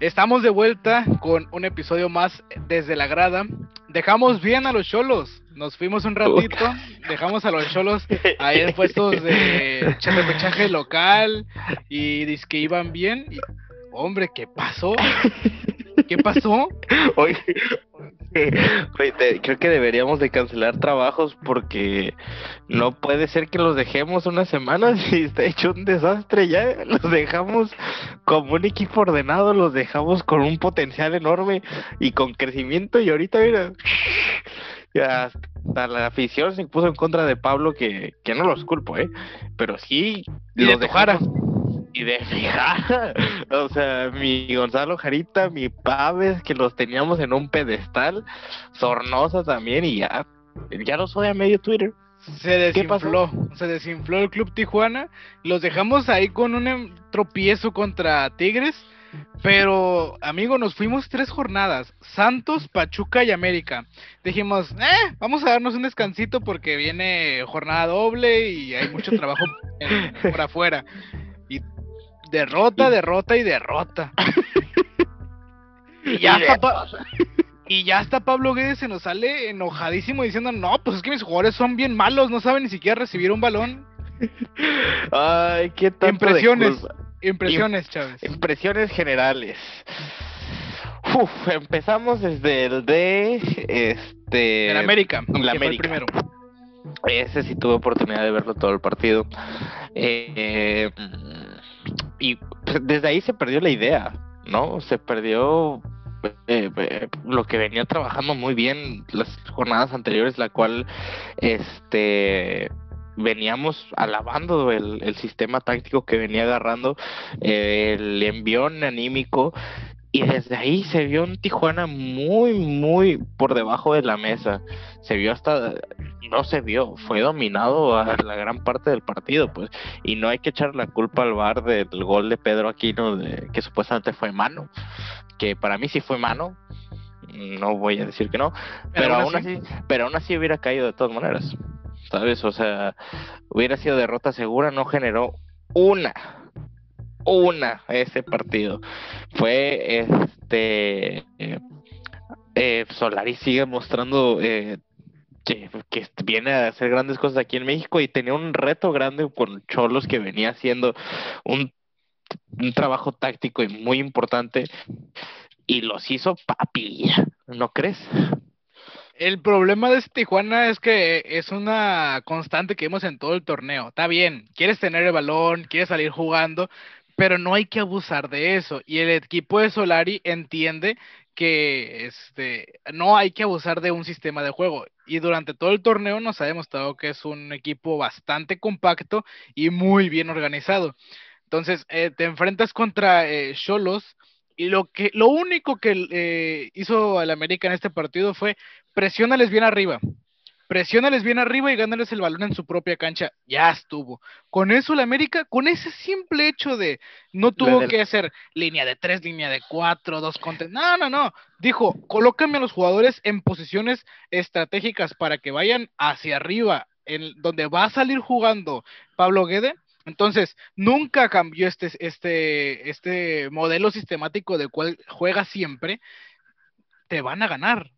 Estamos de vuelta con un episodio más desde la grada. Dejamos bien a los cholos. Nos fuimos un ratito, dejamos a los cholos ahí en puestos de repechaje local y dice que iban bien. Y, hombre, ¿qué pasó? ¿Qué pasó? Oye, creo que deberíamos de cancelar trabajos porque no puede ser que los dejemos una semana si está hecho un desastre ya. Los dejamos como un equipo ordenado, los dejamos con un potencial enorme y con crecimiento y ahorita mira, ya hasta la afición se puso en contra de Pablo que, que no los culpo, ¿eh? Pero sí los dejara y de fijar. O sea, mi Gonzalo Jarita, mi Paves, que los teníamos en un pedestal, Sornosa también, y ya, ya los odia medio Twitter. Se desinfló, se desinfló el Club Tijuana, los dejamos ahí con un em, tropiezo contra Tigres, pero amigo, nos fuimos tres jornadas, Santos, Pachuca y América. Dijimos, eh, vamos a darnos un descansito porque viene jornada doble y hay mucho trabajo por afuera. Y derrota, derrota y derrota. y ya está y ya hasta Pablo Guedes se nos sale enojadísimo diciendo, no, pues es que mis jugadores son bien malos, no saben ni siquiera recibir un balón. Ay, qué tanto Impresiones, impresiones, Chávez. Impresiones generales. Uf, empezamos desde el de este en América, la América. primero. Ese sí tuve oportunidad de verlo todo el partido. Eh, y desde ahí se perdió la idea, ¿no? Se perdió eh, eh, lo que venía trabajando muy bien las jornadas anteriores, la cual este veníamos alabando el, el sistema táctico que venía agarrando, el envión anímico y desde ahí se vio un Tijuana muy, muy por debajo de la mesa. Se vio hasta, no se vio, fue dominado a la gran parte del partido, pues. Y no hay que echar la culpa al bar del gol de Pedro Aquino, de, que supuestamente fue mano. Que para mí sí fue mano. No voy a decir que no. Pero, aún así, pero aún así hubiera caído de todas maneras. ¿Sabes? O sea, hubiera sido derrota segura, no generó una una ese partido. Fue este eh, Solari sigue mostrando eh, que, viene a hacer grandes cosas aquí en México y tenía un reto grande con Cholos que venía haciendo un, un trabajo táctico y muy importante y los hizo papi, ¿no crees? El problema de este Tijuana es que es una constante que vemos en todo el torneo. Está bien, quieres tener el balón, quieres salir jugando, pero no hay que abusar de eso. Y el equipo de Solari entiende que este, no hay que abusar de un sistema de juego. Y durante todo el torneo nos ha demostrado que es un equipo bastante compacto y muy bien organizado. Entonces, eh, te enfrentas contra eh, Cholos. y lo que lo único que eh, hizo el América en este partido fue presionales bien arriba presiónales bien arriba y gánales el balón en su propia cancha. Ya estuvo. Con eso el América, con ese simple hecho de no tuvo que hacer línea de tres, línea de cuatro, dos contra. No, no, no. Dijo, colócame a los jugadores en posiciones estratégicas para que vayan hacia arriba, en donde va a salir jugando Pablo Guede. Entonces, nunca cambió este, este, este modelo sistemático del cual juega siempre. Te van a ganar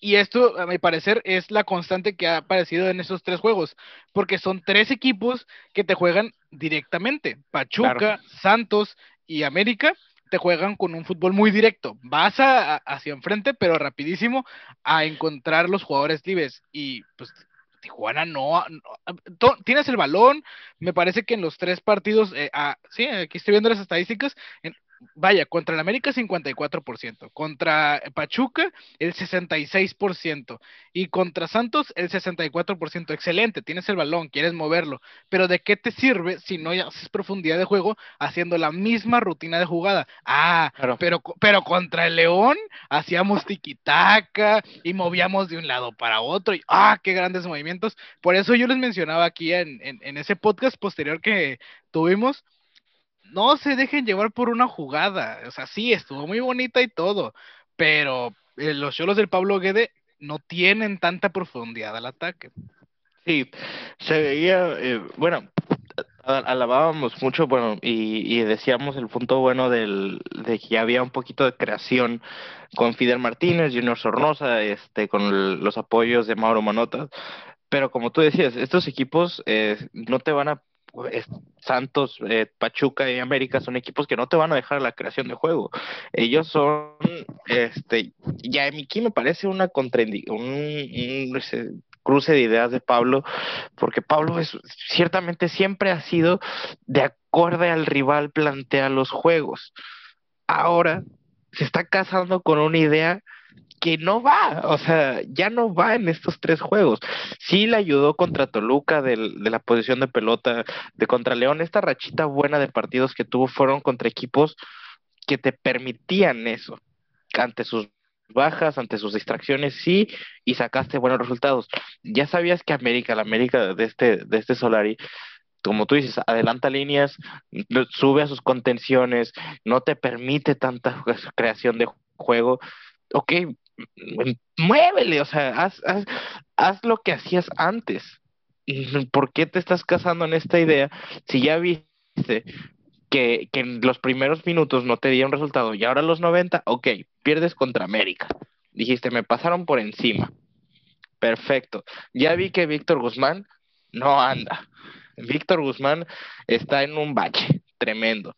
y esto, a mi parecer, es la constante que ha aparecido en esos tres juegos, porque son tres equipos que te juegan directamente. Pachuca, Santos y América te juegan con un fútbol muy directo. Vas a, hacia enfrente, pero rapidísimo, a encontrar los jugadores libres. Y pues Tijuana no, tienes el balón, me parece que en los tres partidos, eh, ah, sí, aquí estoy viendo las estadísticas, en, vaya, contra el América 54%, contra Pachuca el 66% y contra Santos el 64%. Excelente, tienes el balón, quieres moverlo, pero ¿de qué te sirve si no haces profundidad de juego haciendo la misma rutina de jugada? Ah, pero, pero contra el León hacíamos tiquitaca y movíamos de un lado para otro y ah, qué grandes movimientos. Por eso yo les mencionaba aquí en, en ese podcast posterior que tuvimos no se dejen llevar por una jugada. O sea, sí, estuvo muy bonita y todo, pero eh, los cholos del Pablo Guede no tienen tanta profundidad al ataque. Sí, se veía, eh, bueno, alabábamos mucho, bueno, y, decíamos el punto bueno del, de que había un poquito de creación con Fidel Martínez, Junior Sornosa, este, con los apoyos de Mauro Manota, pero como tú decías, estos equipos eh, no te van a Santos, eh, Pachuca y América son equipos que no te van a dejar la creación de juego. Ellos son, este, ya aquí me parece una contraindicación, un, cruce de ideas de Pablo, porque Pablo es, ciertamente siempre ha sido de acorde al rival plantea los juegos. Ahora se está casando con una idea que no va, o sea, ya no va en estos tres juegos. Sí le ayudó contra Toluca de la posición de pelota, de contra León, esta rachita buena de partidos que tuvo fueron contra equipos que te permitían eso, ante sus bajas, ante sus distracciones, sí, y sacaste buenos resultados. Ya sabías que América, la América de este, de este Solari, como tú dices, adelanta líneas, sube a sus contenciones, no te permite tanta creación de juego. Ok, muévele, o sea, haz, haz, haz lo que hacías antes. ¿Por qué te estás casando en esta idea si ya viste que, que, en los primeros minutos no te dieron resultado y ahora los 90, ok, pierdes contra América. Dijiste, me pasaron por encima. Perfecto. Ya vi que Víctor Guzmán no anda. Víctor Guzmán está en un bache tremendo.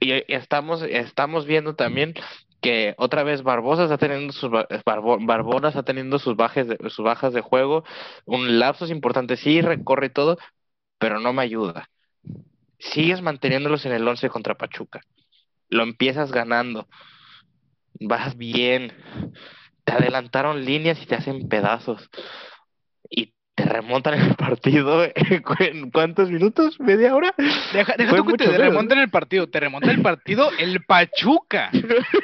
Y estamos, estamos viendo también que otra vez Barbosa está teniendo sus Barbona está teniendo sus bajas de, sus bajas de juego, un lapso importante, sí recorre todo, pero no me ayuda. Sigues manteniéndolos en el 11 contra Pachuca. Lo empiezas ganando. Vas bien. Te adelantaron líneas y te hacen pedazos. Te remontan el partido en cuántos minutos, media hora. Deja, deja tú que te remontan el partido, te remonta el partido el Pachuca.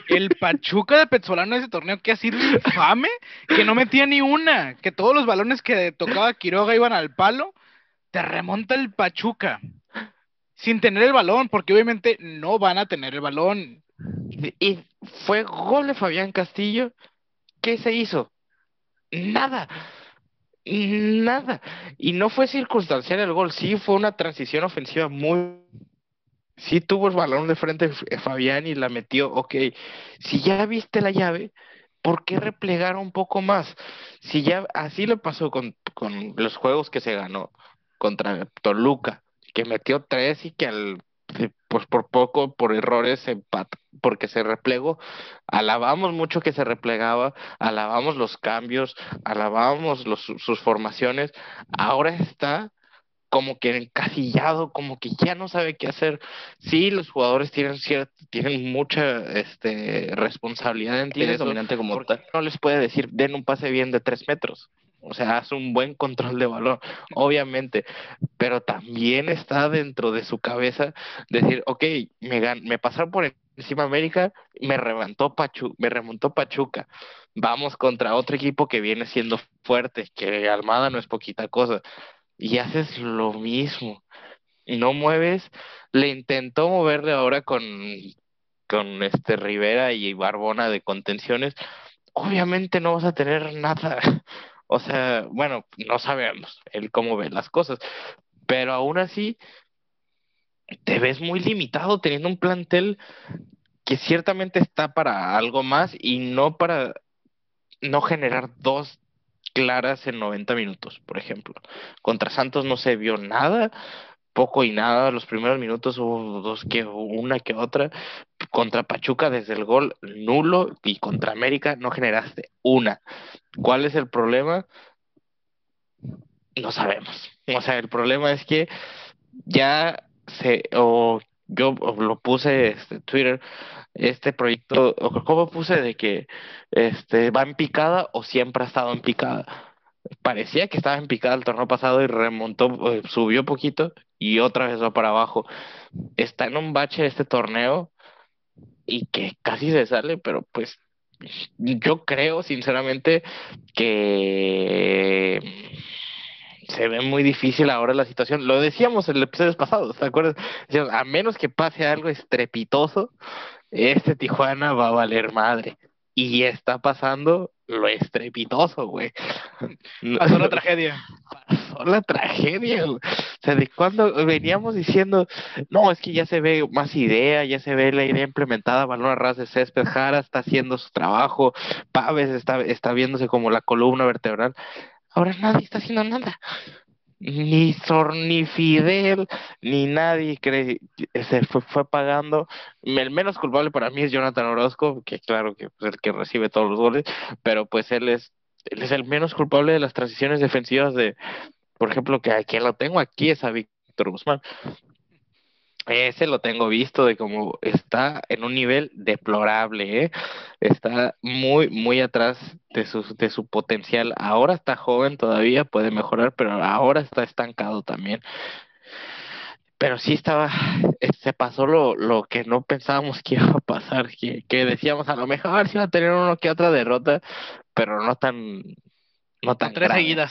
El Pachuca de Petzolano ese torneo que ha sido infame, que no metía ni una, que todos los balones que tocaba Quiroga iban al palo, te remonta el Pachuca. Sin tener el balón, porque obviamente no van a tener el balón. Y fue gol de Fabián Castillo. ¿Qué se hizo? Nada nada. Y no fue circunstancial el gol, sí fue una transición ofensiva muy... Sí tuvo el balón de frente Fabián y la metió, ok. Si ya viste la llave, ¿por qué replegar un poco más? Si ya así le pasó con, con los juegos que se ganó contra Toluca, que metió tres y que al pues por poco, por errores, empata, porque se replegó. Alabamos mucho que se replegaba, alabamos los cambios, alabamos los, sus formaciones. Ahora está como que encasillado, como que ya no sabe qué hacer. Sí, los jugadores tienen tienen mucha este, responsabilidad en ti, dominante como tal. No les puede decir, den un pase bien de tres metros. O sea, hace un buen control de balón, obviamente, pero también está dentro de su cabeza decir, ok, me, me pasaron por encima América, me remontó, Pachu me remontó Pachuca, vamos contra otro equipo que viene siendo fuerte, que Almada no es poquita cosa, y haces lo mismo, no mueves, le intentó moverle ahora con, con este Rivera y Barbona de contenciones, obviamente no vas a tener nada. O sea, bueno, no sabemos él cómo ve las cosas, pero aún así te ves muy limitado teniendo un plantel que ciertamente está para algo más y no para no generar dos claras en 90 minutos, por ejemplo. Contra Santos no se vio nada, poco y nada. Los primeros minutos hubo dos que una que otra. Contra Pachuca desde el gol nulo y contra América no generaste una. ¿Cuál es el problema? No sabemos. O sea, el problema es que ya se o yo lo puse este Twitter este proyecto o cómo puse de que este va en picada o siempre ha estado en picada parecía que estaba en picada el torneo pasado y remontó, eh, subió poquito y otra vez va para abajo. Está en un bache este torneo y que casi se sale, pero pues yo creo sinceramente que se ve muy difícil ahora la situación. Lo decíamos en el episodio pasado, ¿te acuerdas? A menos que pase algo estrepitoso, este Tijuana va a valer madre. Y está pasando lo estrepitoso, güey. Pasó la tragedia. Pasó la tragedia, güey. O sea, de cuando veníamos diciendo, no, es que ya se ve más idea, ya se ve la idea implementada, balón a ras de césped, Jara está haciendo su trabajo, Paves está, está viéndose como la columna vertebral. Ahora nadie está haciendo nada ni Sor, ni Fidel, ni nadie cree, se fue, fue, pagando. El menos culpable para mí es Jonathan Orozco, que claro que es el que recibe todos los goles, pero pues él es, él es el menos culpable de las transiciones defensivas de, por ejemplo, que a quien lo tengo aquí es a Víctor Guzmán. Ese lo tengo visto de cómo está en un nivel deplorable, ¿eh? está muy, muy atrás de su, de su potencial. Ahora está joven todavía, puede mejorar, pero ahora está estancado también. Pero sí estaba, se pasó lo, lo que no pensábamos que iba a pasar, que, que decíamos a lo mejor si iba a tener uno que otra derrota, pero no tan, no tan tres seguidas.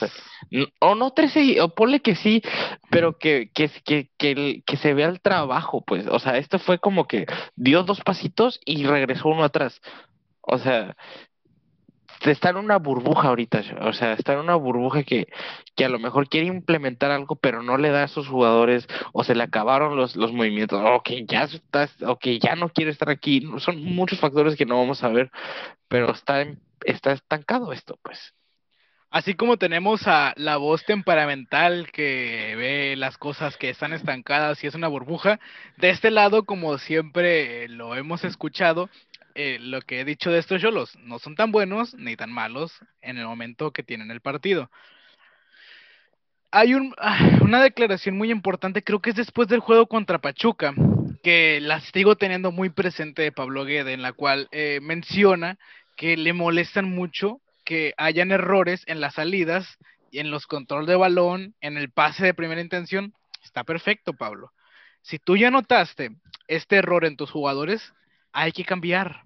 O no tres seguidas, o ponle que sí, pero que, que, que, que, que se vea el trabajo, pues. O sea, esto fue como que dio dos pasitos y regresó uno atrás. O sea, está en una burbuja ahorita, o sea, está en una burbuja que, que a lo mejor quiere implementar algo, pero no le da a sus jugadores, o se le acabaron los, los movimientos, o que ya estás, o que ya no quiere estar aquí, son muchos factores que no vamos a ver, pero está, está estancado esto, pues. Así como tenemos a la voz temperamental que ve las cosas que están estancadas y es una burbuja, de este lado, como siempre lo hemos escuchado, eh, lo que he dicho de estos yolos, no son tan buenos ni tan malos en el momento que tienen el partido. Hay un, una declaración muy importante, creo que es después del juego contra Pachuca, que la sigo teniendo muy presente de Pablo Guede, en la cual eh, menciona que le molestan mucho que hayan errores en las salidas y en los control de balón, en el pase de primera intención, está perfecto, Pablo. Si tú ya notaste este error en tus jugadores, hay que cambiar.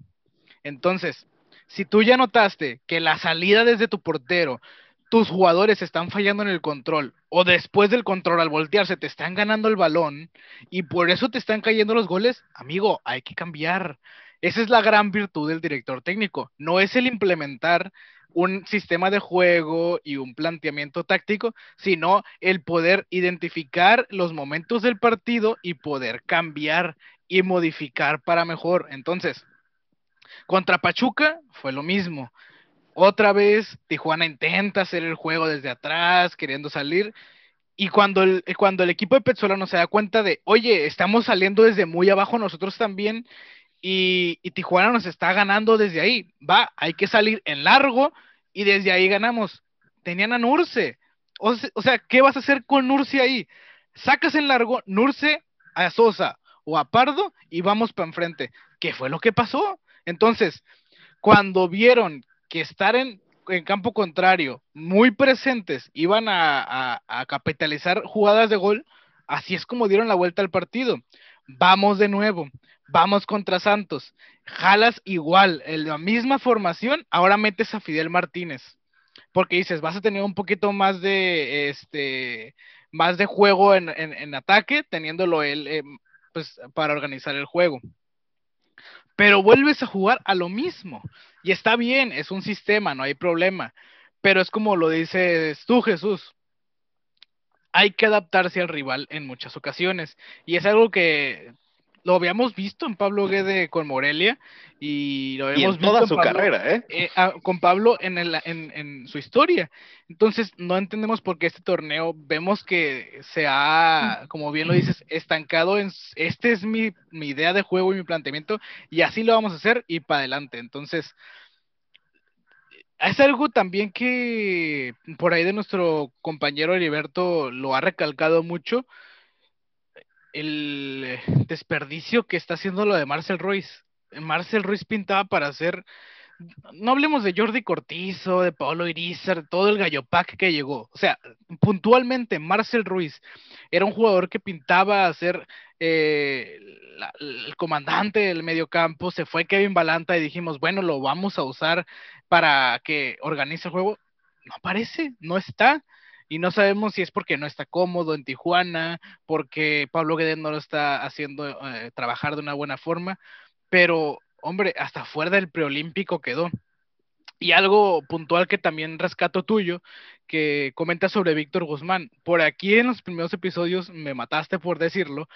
Entonces, si tú ya notaste que la salida desde tu portero, tus jugadores están fallando en el control, o después del control al voltearse te están ganando el balón y por eso te están cayendo los goles, amigo, hay que cambiar. Esa es la gran virtud del director técnico. No es el implementar un sistema de juego y un planteamiento táctico, sino el poder identificar los momentos del partido y poder cambiar y modificar para mejor. Entonces, contra Pachuca fue lo mismo. Otra vez Tijuana intenta hacer el juego desde atrás, queriendo salir. Y cuando el, cuando el equipo de Petzolano se da cuenta de, oye, estamos saliendo desde muy abajo nosotros también, y, Tijuana nos está ganando desde ahí. Va, hay que salir en largo y desde ahí ganamos. Tenían a Nurse. O, sea, ¿qué vas a hacer con Nurse ahí? Sacas en largo Nurse a Sosa o a Pardo y vamos para enfrente. ¿Qué fue lo que pasó? Entonces, cuando vieron que estar en, campo contrario, muy presentes, iban a capitalizar jugadas de gol, así es como dieron la vuelta al partido. Vamos de nuevo vamos contra Santos. Jalas igual, en la misma formación, ahora metes a Fidel Martínez. Porque dices, vas a tener un poquito más de este más de juego en, ataque, teniéndolo él eh, pues, para organizar el juego. Pero vuelves a jugar a lo mismo. Y está bien, es un sistema, no hay problema. Pero es como lo dices tú, Jesús. Hay que adaptarse al rival en muchas ocasiones. Y es algo que lo habíamos visto en Pablo Guede con Morelia y lo habíamos en toda visto su carrera, ¿eh? ¿eh? con Pablo en, el, en, en, su historia. Entonces, no entendemos por qué este torneo vemos que se ha, como bien lo dices, estancado en, este es mi, mi idea de juego y mi planteamiento y así lo vamos a hacer y para adelante. Entonces, es algo también que por ahí de nuestro compañero Heriberto lo ha recalcado mucho, el desperdicio que está haciendo lo de Marcel Ruiz. Marcel Ruiz pintaba para hacer, no hablemos de Jordi Cortizo, de Pablo Irizar, todo el gallopac que llegó. O sea, puntualmente Marcel Ruiz era un jugador que pintaba a ser eh, el comandante del mediocampo. Se fue Kevin Balanta y dijimos, bueno, lo vamos a usar para que organice el juego. No aparece, no está y no sabemos si es porque no está cómodo en Tijuana, porque Pablo Guedes no lo está haciendo eh, trabajar de una buena forma, pero hombre, hasta fuera del preolímpico quedó. Y algo puntual que también rescato tuyo, que comenta sobre Víctor Guzmán. Por aquí en los primeros episodios me mataste por decirlo,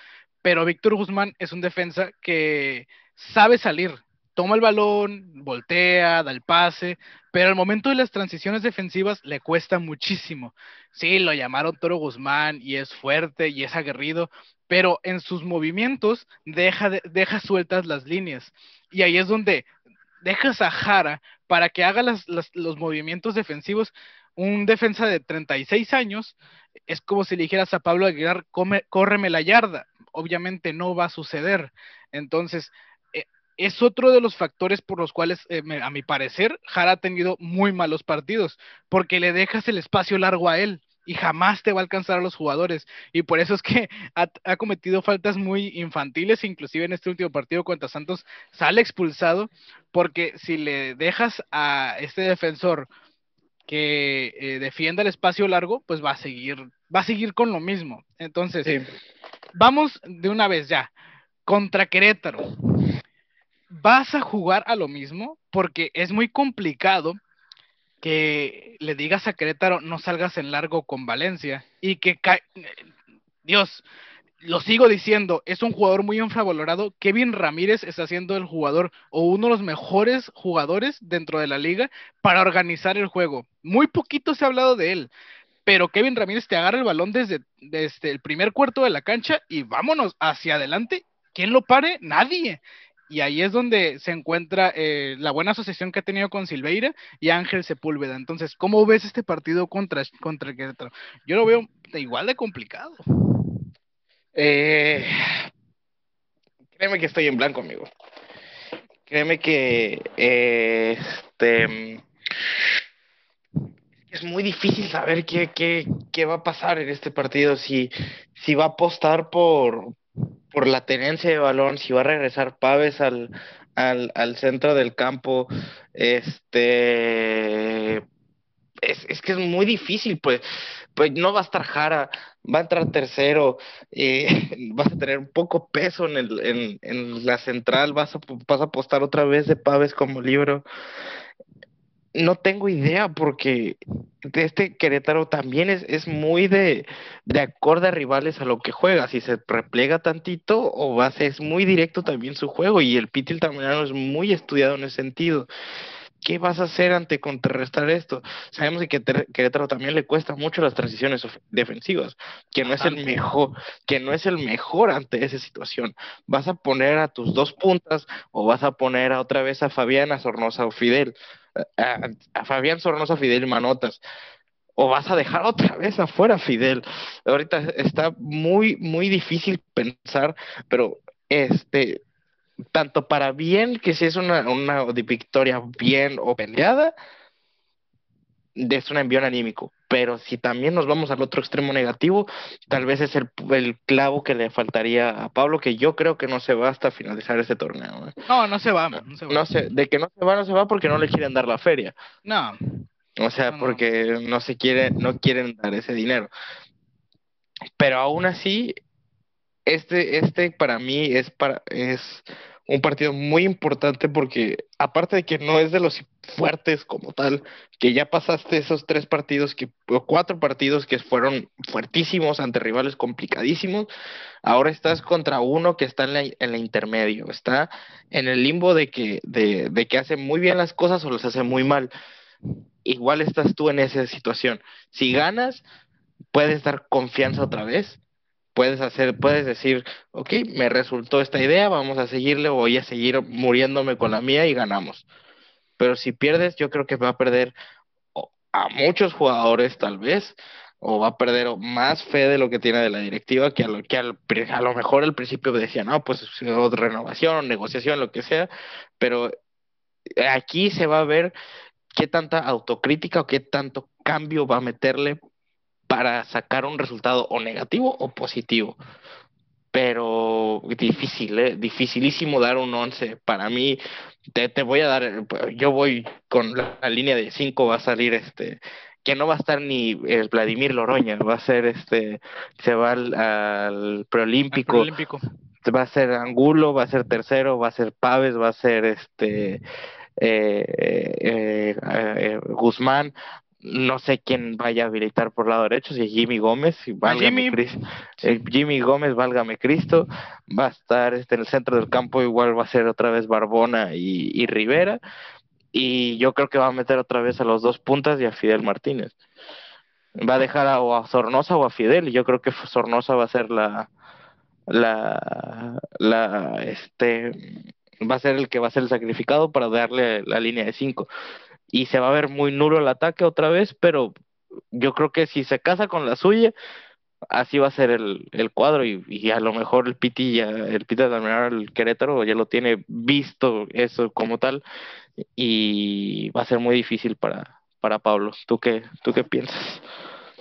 pero Víctor Guzmán es un defensa que sabe salir, toma el balón, voltea, da el pase, pero al momento de las transiciones defensivas le cuesta muchísimo. Sí, lo llamaron Toro Guzmán y es fuerte y es aguerrido, pero en sus movimientos deja, deja sueltas las líneas. Y ahí es donde dejas a Jara para que haga los movimientos defensivos. Un defensa de 36 años es como si le dijeras a Pablo Aguilar, come, córreme la yarda. Obviamente no va a suceder. Entonces, es otro de los factores por los cuales, eh, a mi parecer, Jara ha tenido muy malos partidos, porque le dejas el espacio largo a él y jamás te va a alcanzar a los jugadores. Y por eso es que ha, cometido faltas muy infantiles, inclusive en este último partido contra Santos sale expulsado, porque si le dejas a este defensor que eh, defienda el espacio largo, pues va a seguir, va a seguir con lo mismo. Entonces, vamos de una vez ya, contra Querétaro. ¿Vas a jugar a lo mismo? Porque es muy complicado que le digas a Querétaro no salgas en largo con Valencia y que Dios, lo sigo diciendo, es un jugador muy infravalorado. Kevin Ramírez está siendo el jugador o uno de los mejores jugadores dentro de la liga para organizar el juego. Muy poquito se ha hablado de él, pero Kevin Ramírez te agarra el balón desde, desde el primer cuarto de la cancha y vámonos hacia adelante. ¿Quién lo pare? Nadie y ahí es donde se encuentra eh, la buena asociación que ha tenido con Silveira y Ángel Sepúlveda. Entonces, ¿cómo ves este partido contra, contra Querétaro? Yo lo veo igual de complicado. Eh, créeme que estoy en blanco, amigo. Créeme que este es muy difícil saber qué, qué, qué va a pasar en este partido, si, si va a apostar por, por la tenencia de balón, si va a regresar Paves al, al, al centro del campo, este es, es, que es muy difícil, pues, pues no va a estar Jara, va a entrar tercero, eh, vas a tener un poco peso en, el, en, en la central, vas a, vas a apostar otra vez de Paves como libro no tengo idea porque este Querétaro también es, es muy de, de acorde a rivales a lo que juega. Si se replega tantito o va es muy directo también su juego y el Pitil también es muy estudiado en ese sentido. ¿Qué vas a hacer ante contrarrestar esto? Sabemos que Querétaro también le cuesta mucho las transiciones defensivas, que no es el mejor, que no es el mejor ante esa situación. ¿Vas a poner a tus dos puntas o vas a poner a otra vez a Fabián, a Sornosa o Fidel? A, Fabián Sornosa, Fidel Manotas o vas a dejar otra vez afuera Fidel. Ahorita está muy, muy difícil pensar, pero este, tanto para bien, que si es una, una victoria bien o peleada, es un envío anímico. Pero si también nos vamos al otro extremo negativo, tal vez es el, el, clavo que le faltaría a Pablo, que yo creo que no se va hasta finalizar este torneo. ¿eh? No, no se va. No, se va. de que no se va, no se va porque no le quieren dar la feria. No. O sea, porque no se quiere, no quieren dar ese dinero. Pero aún así, este, este para mí es para, es un partido muy importante porque aparte de que no es de los fuertes como tal, que ya pasaste esos tres partidos que, o cuatro partidos que fueron fuertísimos ante rivales complicadísimos, ahora estás contra uno que está en la, en la intermedio, está en el limbo de que, de, de que hace muy bien las cosas o las hace muy mal. Igual estás tú en esa situación. Si ganas, puedes dar confianza otra vez puedes hacer, puedes decir, ok, me resultó esta idea, vamos a seguirle, voy a seguir muriéndome con la mía y ganamos. Pero si pierdes, yo creo que va a perder a muchos jugadores tal vez, o va a perder más fe de lo que tiene de la directiva, que a lo, que al, a lo mejor al principio decía, no, pues renovación, negociación, lo que sea, pero aquí se va a ver qué tanta autocrítica o qué tanto cambio va a meterle para sacar un resultado o negativo o positivo. Pero difícil, ¿eh? dificilísimo dar un 11. Para mí, te, te, voy a dar, yo voy con la, línea de 5, va a salir este, que no va a estar ni el Vladimir Loroña, va a ser este, se va al, al preolímpico. preolímpico. Va a ser Angulo, va a ser tercero, va a ser Paves, va a ser este eh, eh, Guzmán, no sé quién vaya a habilitar por lado derecho, si es Jimmy Gómez, si Jimmy. Jimmy Gómez, válgame Cristo, va a estar este, en el centro del campo, igual va a ser otra vez Barbona y, y Rivera, y yo creo que va a meter otra vez a los dos puntas y a Fidel Martínez. Va a dejar a, o a Sornosa o a Fidel, y yo creo que Sornosa va a ser la, la, la, este, va a ser el que va a ser el sacrificado para darle la línea de cinco. Y se va a ver muy nulo el ataque otra vez, pero yo creo que si se casa con la suya, así va a ser el, el cuadro y, a lo mejor el Piti ya, el Piti de el Querétaro ya lo tiene visto eso como tal y va a ser muy difícil para, para Pablo. ¿Tú qué, tú qué piensas?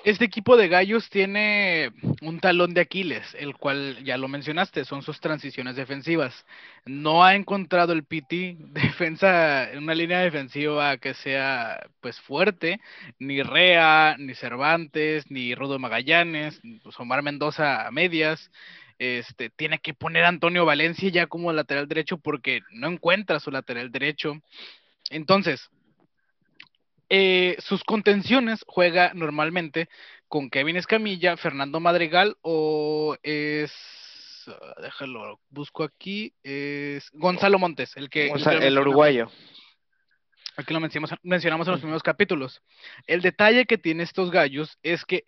Este equipo de gallos tiene un talón de Aquiles, el cual ya lo mencionaste, son sus transiciones defensivas. No ha encontrado el PT defensa, una línea defensiva que sea pues fuerte, ni Rea, ni Cervantes, ni Rudo Magallanes, pues Omar Mendoza a medias. Este, tiene que poner a Antonio Valencia ya como lateral derecho porque no encuentra su lateral derecho. Entonces, eh, sus contenciones juega normalmente con Kevin Escamilla, Fernando Madrigal o es ah, déjalo, busco aquí, es Gonzalo Montes, el que el, uruguayo. Aquí lo mencionamos, mencionamos en los primeros capítulos. El detalle que tiene estos gallos es que,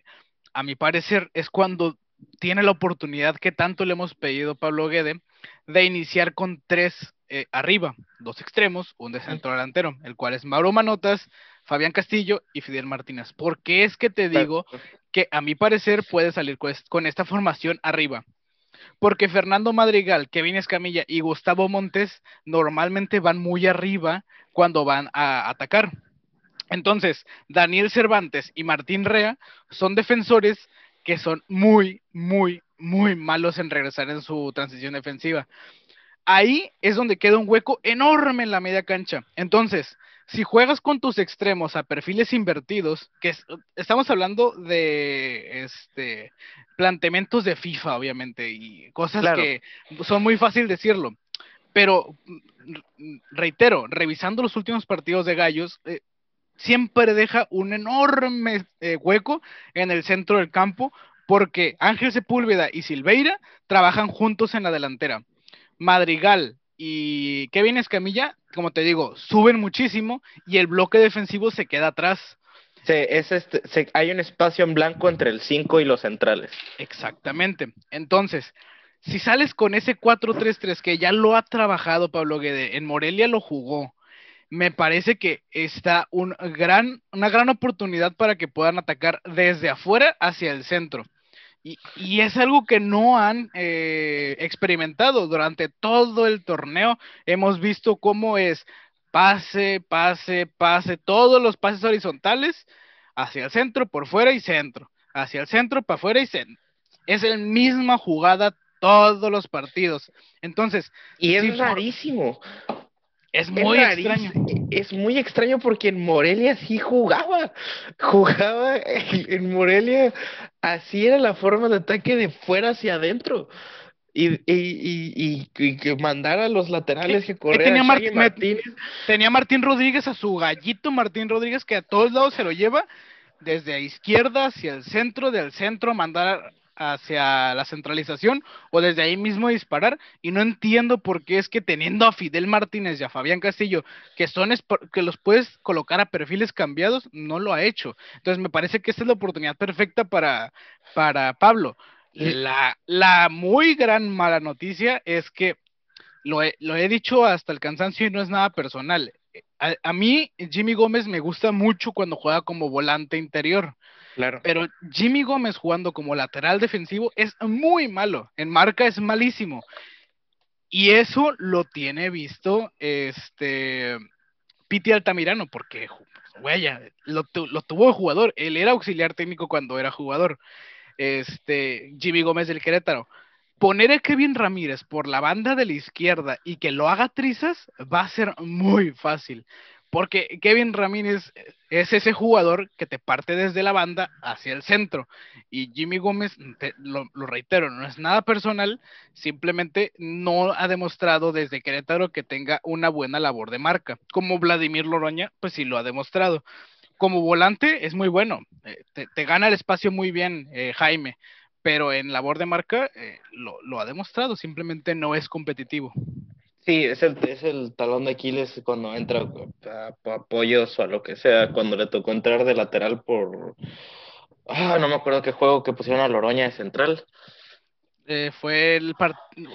a mi parecer, es cuando tiene la oportunidad que tanto le hemos pedido a Pablo Guede de iniciar con tres eh, arriba, dos extremos, un de centro delantero, el cual es Mauro Manotas, Fabián Castillo y Fidel Martínez. ¿Por qué es que te digo que a mi parecer puede salir con esta formación arriba? Porque Fernando Madrigal, Kevin Escamilla y Gustavo Montes normalmente van muy arriba cuando van a atacar. Entonces, Daniel Cervantes y Martín Rea son defensores que son muy, muy, muy malos en regresar en su transición defensiva. Ahí es donde queda un hueco enorme en la media cancha. Entonces, si juegas con tus extremos a perfiles invertidos, que estamos hablando de este planteamientos de FIFA, obviamente, y cosas que son muy fácil decirlo. Pero reitero, revisando los últimos partidos de Gallos, eh, siempre deja un enorme eh, hueco en el centro del campo, porque Ángel Sepúlveda y Silveira trabajan juntos en la delantera. Madrigal y Kevin Escamilla como te digo, suben muchísimo y el bloque defensivo se queda atrás. es este, hay un espacio en blanco entre el 5 y los centrales. Exactamente. Entonces, si sales con ese 4-3-3 que ya lo ha trabajado Pablo Guede, en Morelia lo jugó, me parece que está un gran, una gran oportunidad para que puedan atacar desde afuera hacia el centro. Y, es algo que no han eh, experimentado durante todo el torneo. Hemos visto cómo es pase, pase, pase, todos los pases horizontales hacia el centro, por fuera y centro, hacia el centro, para afuera y centro. Es la misma jugada todos los partidos. Entonces, y es rarísimo. Es muy extraño. Es muy extraño porque en Morelia sí jugaba. Jugaba en Morelia. Así era la forma de ataque de fuera hacia adentro. Y, y, y, que mandara a los laterales que corrían. Tenía, tenía Martín Rodríguez a su gallito Martín Rodríguez que a todos lados se lo lleva desde a izquierda hacia el centro, del centro mandar hacia la centralización o desde ahí mismo disparar y no entiendo por qué es que teniendo a Fidel Martínez y a Fabián Castillo que son que los puedes colocar a perfiles cambiados no lo ha hecho. Entonces me parece que esta es la oportunidad perfecta para para Pablo. La, la muy gran mala noticia es que lo he, lo he dicho hasta el cansancio y no es nada personal. A, a mí Jimmy Gómez me gusta mucho cuando juega como volante interior Claro. Pero Jimmy Gómez jugando como lateral defensivo es muy malo. En marca es malísimo. Y eso lo tiene visto este Piti Altamirano, porque güey, lo, tuvo el jugador. Él era auxiliar técnico cuando era jugador. Este, Jimmy Gómez del Querétaro. Poner a Kevin Ramírez por la banda de la izquierda y que lo haga trizas va a ser muy fácil porque Kevin Ramírez es ese jugador que te parte desde la banda hacia el centro. Y Jimmy Gómez, lo, reitero, no es nada personal, simplemente no ha demostrado desde Querétaro que tenga una buena labor de marca. Como Vladimir Loroña, pues sí lo ha demostrado. Como volante es muy bueno, eh, te, gana el espacio muy bien eh, Jaime, pero en labor de marca eh, lo ha demostrado, simplemente no es competitivo. Sí, es el, es el talón de Aquiles cuando entra a, apoyos o a lo que sea, cuando le tocó entrar de lateral por... Ah, no me acuerdo qué juego que pusieron a Loroña de central. Eh, fue el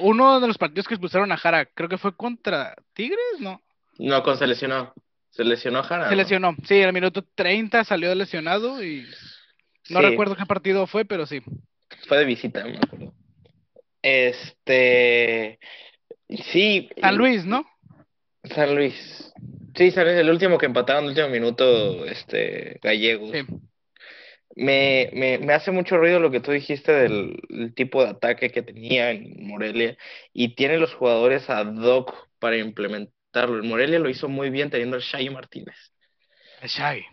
uno de los partidos que expulsaron a Jara, creo que fue contra Tigres, ¿no? No, con se lesionó. Se lesionó Jara. Se lesionó, sí, al minuto 30 salió lesionado y no recuerdo qué partido fue, pero sí. Fue de visita, me acuerdo. Este... Sí. San Luis, ¿no? San Luis. Sí, San Luis, el último que empataron, el último minuto, este, Gallegos. Sí. Me, me, me, hace mucho ruido lo que tú dijiste del tipo de ataque que tenía en Morelia y tiene los jugadores ad hoc para implementarlo. En Morelia lo hizo muy bien teniendo al Shaggy Martínez. El Shaggy.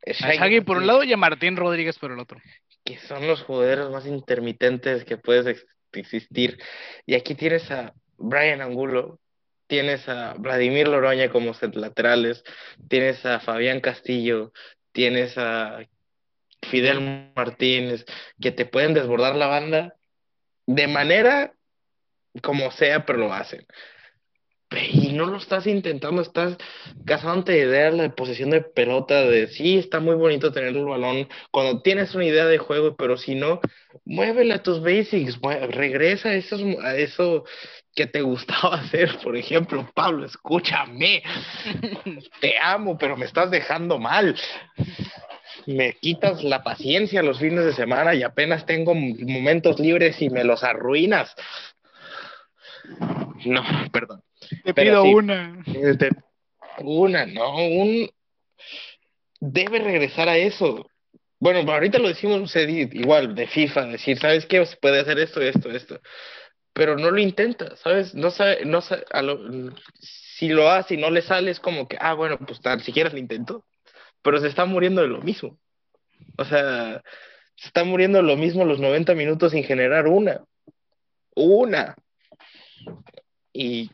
El Shaggy, por un lado y a Martín Rodríguez por el otro. Que son los jugadores más intermitentes que puedes existir. Y aquí tienes a Brian Angulo, tienes a Vladimir Loroña como laterales, tienes a Fabián Castillo, tienes a Fidel Martínez, que te pueden desbordar la banda de manera como sea, pero lo hacen. Y no lo estás intentando, estás casándote ideas de posesión de pelota, de sí, está muy bonito tener el balón cuando tienes una idea de juego, pero si no, muévele a tus basics, regresa a eso que te gustaba hacer, por ejemplo, Pablo, escúchame, te amo, pero me estás dejando mal. Me quitas la paciencia los fines de semana y apenas tengo momentos libres y me los arruinas. No, perdón. Te pido una. una, no, un... Debe regresar a eso. Bueno, ahorita lo decimos igual de FIFA, decir, ¿sabes qué? Se puede hacer esto, esto, esto pero no lo intenta, ¿sabes? No sabe, no sabe, si lo hace y no le sale, es como que, ah, bueno, pues tan siquiera lo intento, pero se está muriendo de lo mismo. O sea, se está muriendo de lo mismo los 90 minutos sin generar una. Una. Y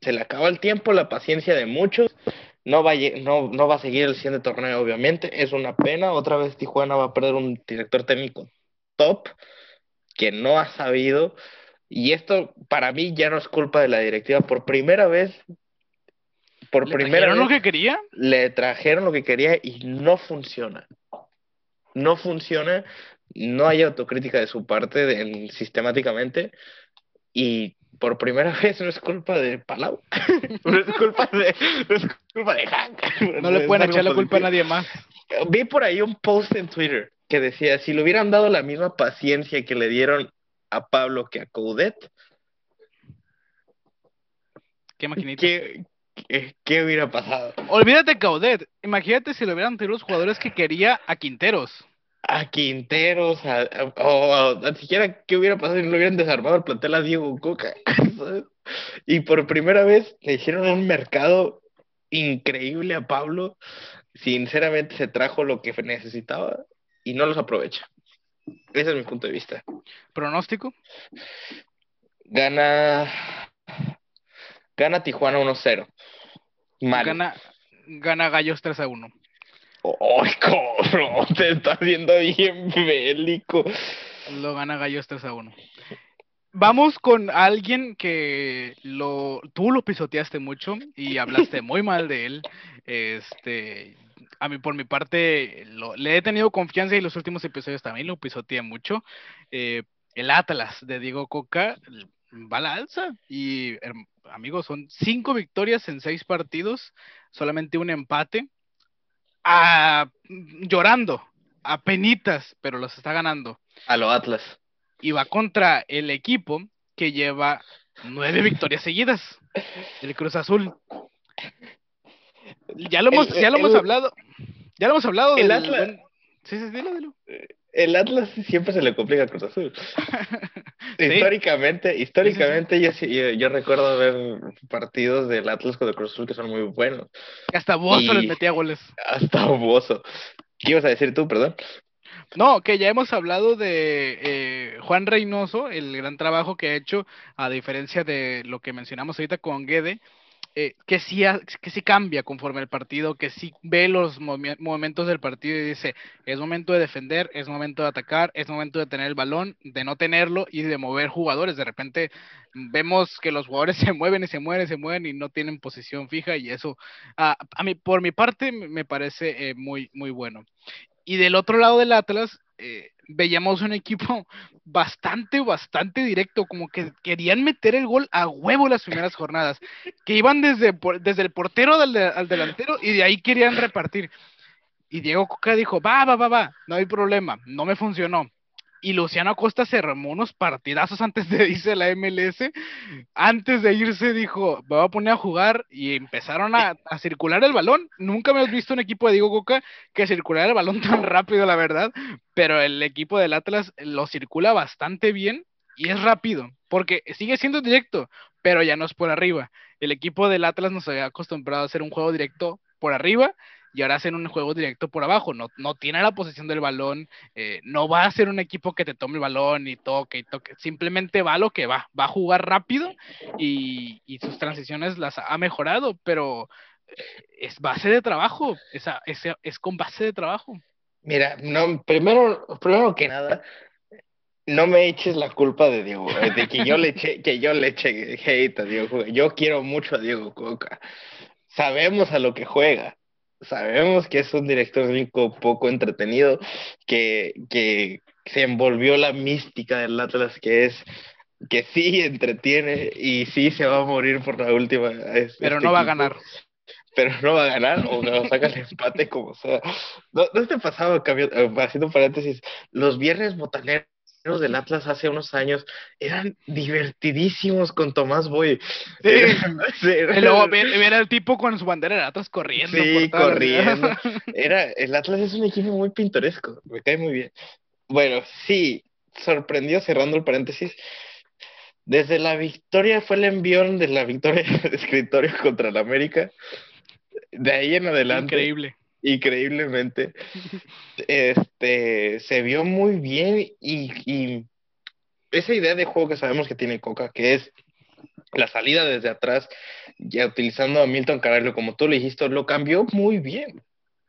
se le acaba el tiempo, la paciencia de muchos. No va, a, no, no va a seguir el siguiente torneo, obviamente. Es una pena. Otra vez Tijuana va a perder un director técnico top que no ha sabido y esto para mí ya no es culpa de la directiva. Por primera vez, por ¿Le primera vez, lo que quería? Le trajeron lo que quería y no funciona. No funciona, no hay autocrítica de su parte sistemáticamente y por primera vez no es culpa de Palau, no es culpa de, no es culpa de Hank. No, le pueden echar la culpa a nadie más. Vi por ahí un post en Twitter que decía, si le hubieran dado la misma paciencia que le dieron a Pablo que a Coudet. ¿Qué maquinita? ¿Qué, hubiera pasado? Olvídate Caudet. Imagínate si le hubieran tenido los jugadores que quería a Quinteros. A Quinteros, o ni siquiera qué hubiera pasado si no le hubieran desarmado el plantel a Diego Coca. y por primera vez le hicieron un mercado increíble a Pablo. Sinceramente se trajo lo que necesitaba y no los aprovecha. Ese es mi punto de vista. ¿Pronóstico? Gana. Gana Tijuana 1-0. Gana, gana Gallos 3 a 1. ¡Ay, cómo! Te estás viendo bien bélico. Lo gana Gallos 3 a 1. Vamos con alguien que lo, tú lo pisoteaste mucho y hablaste muy mal de él. Este, a mí por mi parte le he tenido confianza y los últimos episodios también lo pisoteé mucho. Eh, el Atlas de Diego Coca va a la alza y amigos son cinco victorias en seis partidos, solamente un empate, a, llorando, a penitas, pero los está ganando. A lo Atlas. Y va contra el equipo que lleva nueve victorias seguidas, el Cruz Azul. Ya lo hemos, ya lo hemos hablado. Ya lo hemos hablado. El Atlas. Sí, sí, dilo, dilo. el Atlas siempre se le complica a Cruz Azul. Históricamente, históricamente Yo, yo, recuerdo ver partidos del Atlas con el Cruz Azul que son muy buenos. Hasta Bozo les metía goles. Hasta Bozo. ¿Qué ibas a decir tú, perdón? No, que ya hemos hablado de eh, Juan Reynoso, el gran trabajo que ha hecho, a diferencia de lo que mencionamos ahorita con Guede, eh, que, sí, que cambia conforme el partido, que sí ve los momentos del partido y dice, es momento de defender, es momento de atacar, es momento de tener el balón, de no tenerlo y de mover jugadores. De repente vemos que los jugadores se mueven y se mueven, se mueven y no tienen posición fija y eso, a, a mí, por mi parte, me parece eh, muy, muy bueno. Y del otro lado del Atlas, eh, veíamos un equipo bastante, bastante directo, como que querían meter el gol a huevo las primeras jornadas, que iban desde, desde el portero al, delantero y de ahí querían repartir. Y Diego Coca dijo, va, va, va, va, no hay problema, no me funcionó y Luciano Acosta se remó unos partidazos antes de irse a la MLS. Antes de irse dijo, me voy a poner a jugar y empezaron a, circular el balón. Nunca me has visto un equipo de Diego Coca que circulara el balón tan rápido, la verdad, pero el equipo del Atlas lo circula bastante bien y es rápido, porque sigue siendo directo, pero ya no es por arriba. El equipo del Atlas nos había acostumbrado a hacer un juego directo por arriba y ahora hacen un juego directo por abajo, no, no tiene la posición del balón, eh, no va a ser un equipo que te tome el balón y toque y toque, simplemente va lo que va, va a jugar rápido y, sus transiciones las ha mejorado, pero eh, es base de trabajo, esa, es con base de trabajo. Mira, no, primero, primero que nada, no me eches la culpa de Diego, eh, de que yo le eche, que yo le eche hate a Diego. Yo quiero mucho a Diego Coca. Sabemos a lo que juega sabemos que es un director único poco entretenido, que, que se envolvió la mística del Atlas, que es que sí entretiene y sí se va a morir por la última. Este pero no va a ganar. Pero no va a ganar o, o saca el empate como sea. No, no te pasaba, eh, haciendo paréntesis, los viernes botaneros del Atlas hace unos años eran divertidísimos con Tomás Boy. Sí. Era, era el tipo con su bandera de Atlas corriendo. Sí, corriendo. Era, el Atlas es un equipo muy pintoresco, me cae muy bien. Bueno, sí, sorprendió cerrando el paréntesis. Desde la victoria fue el envión de la victoria de escritorio contra el América. De ahí en adelante. Increíble increíblemente, este, se vio muy bien y, esa idea de juego que sabemos que tiene Coca, que es la salida desde atrás, ya utilizando a Milton Carvalho, como tú lo dijiste, lo cambió muy bien.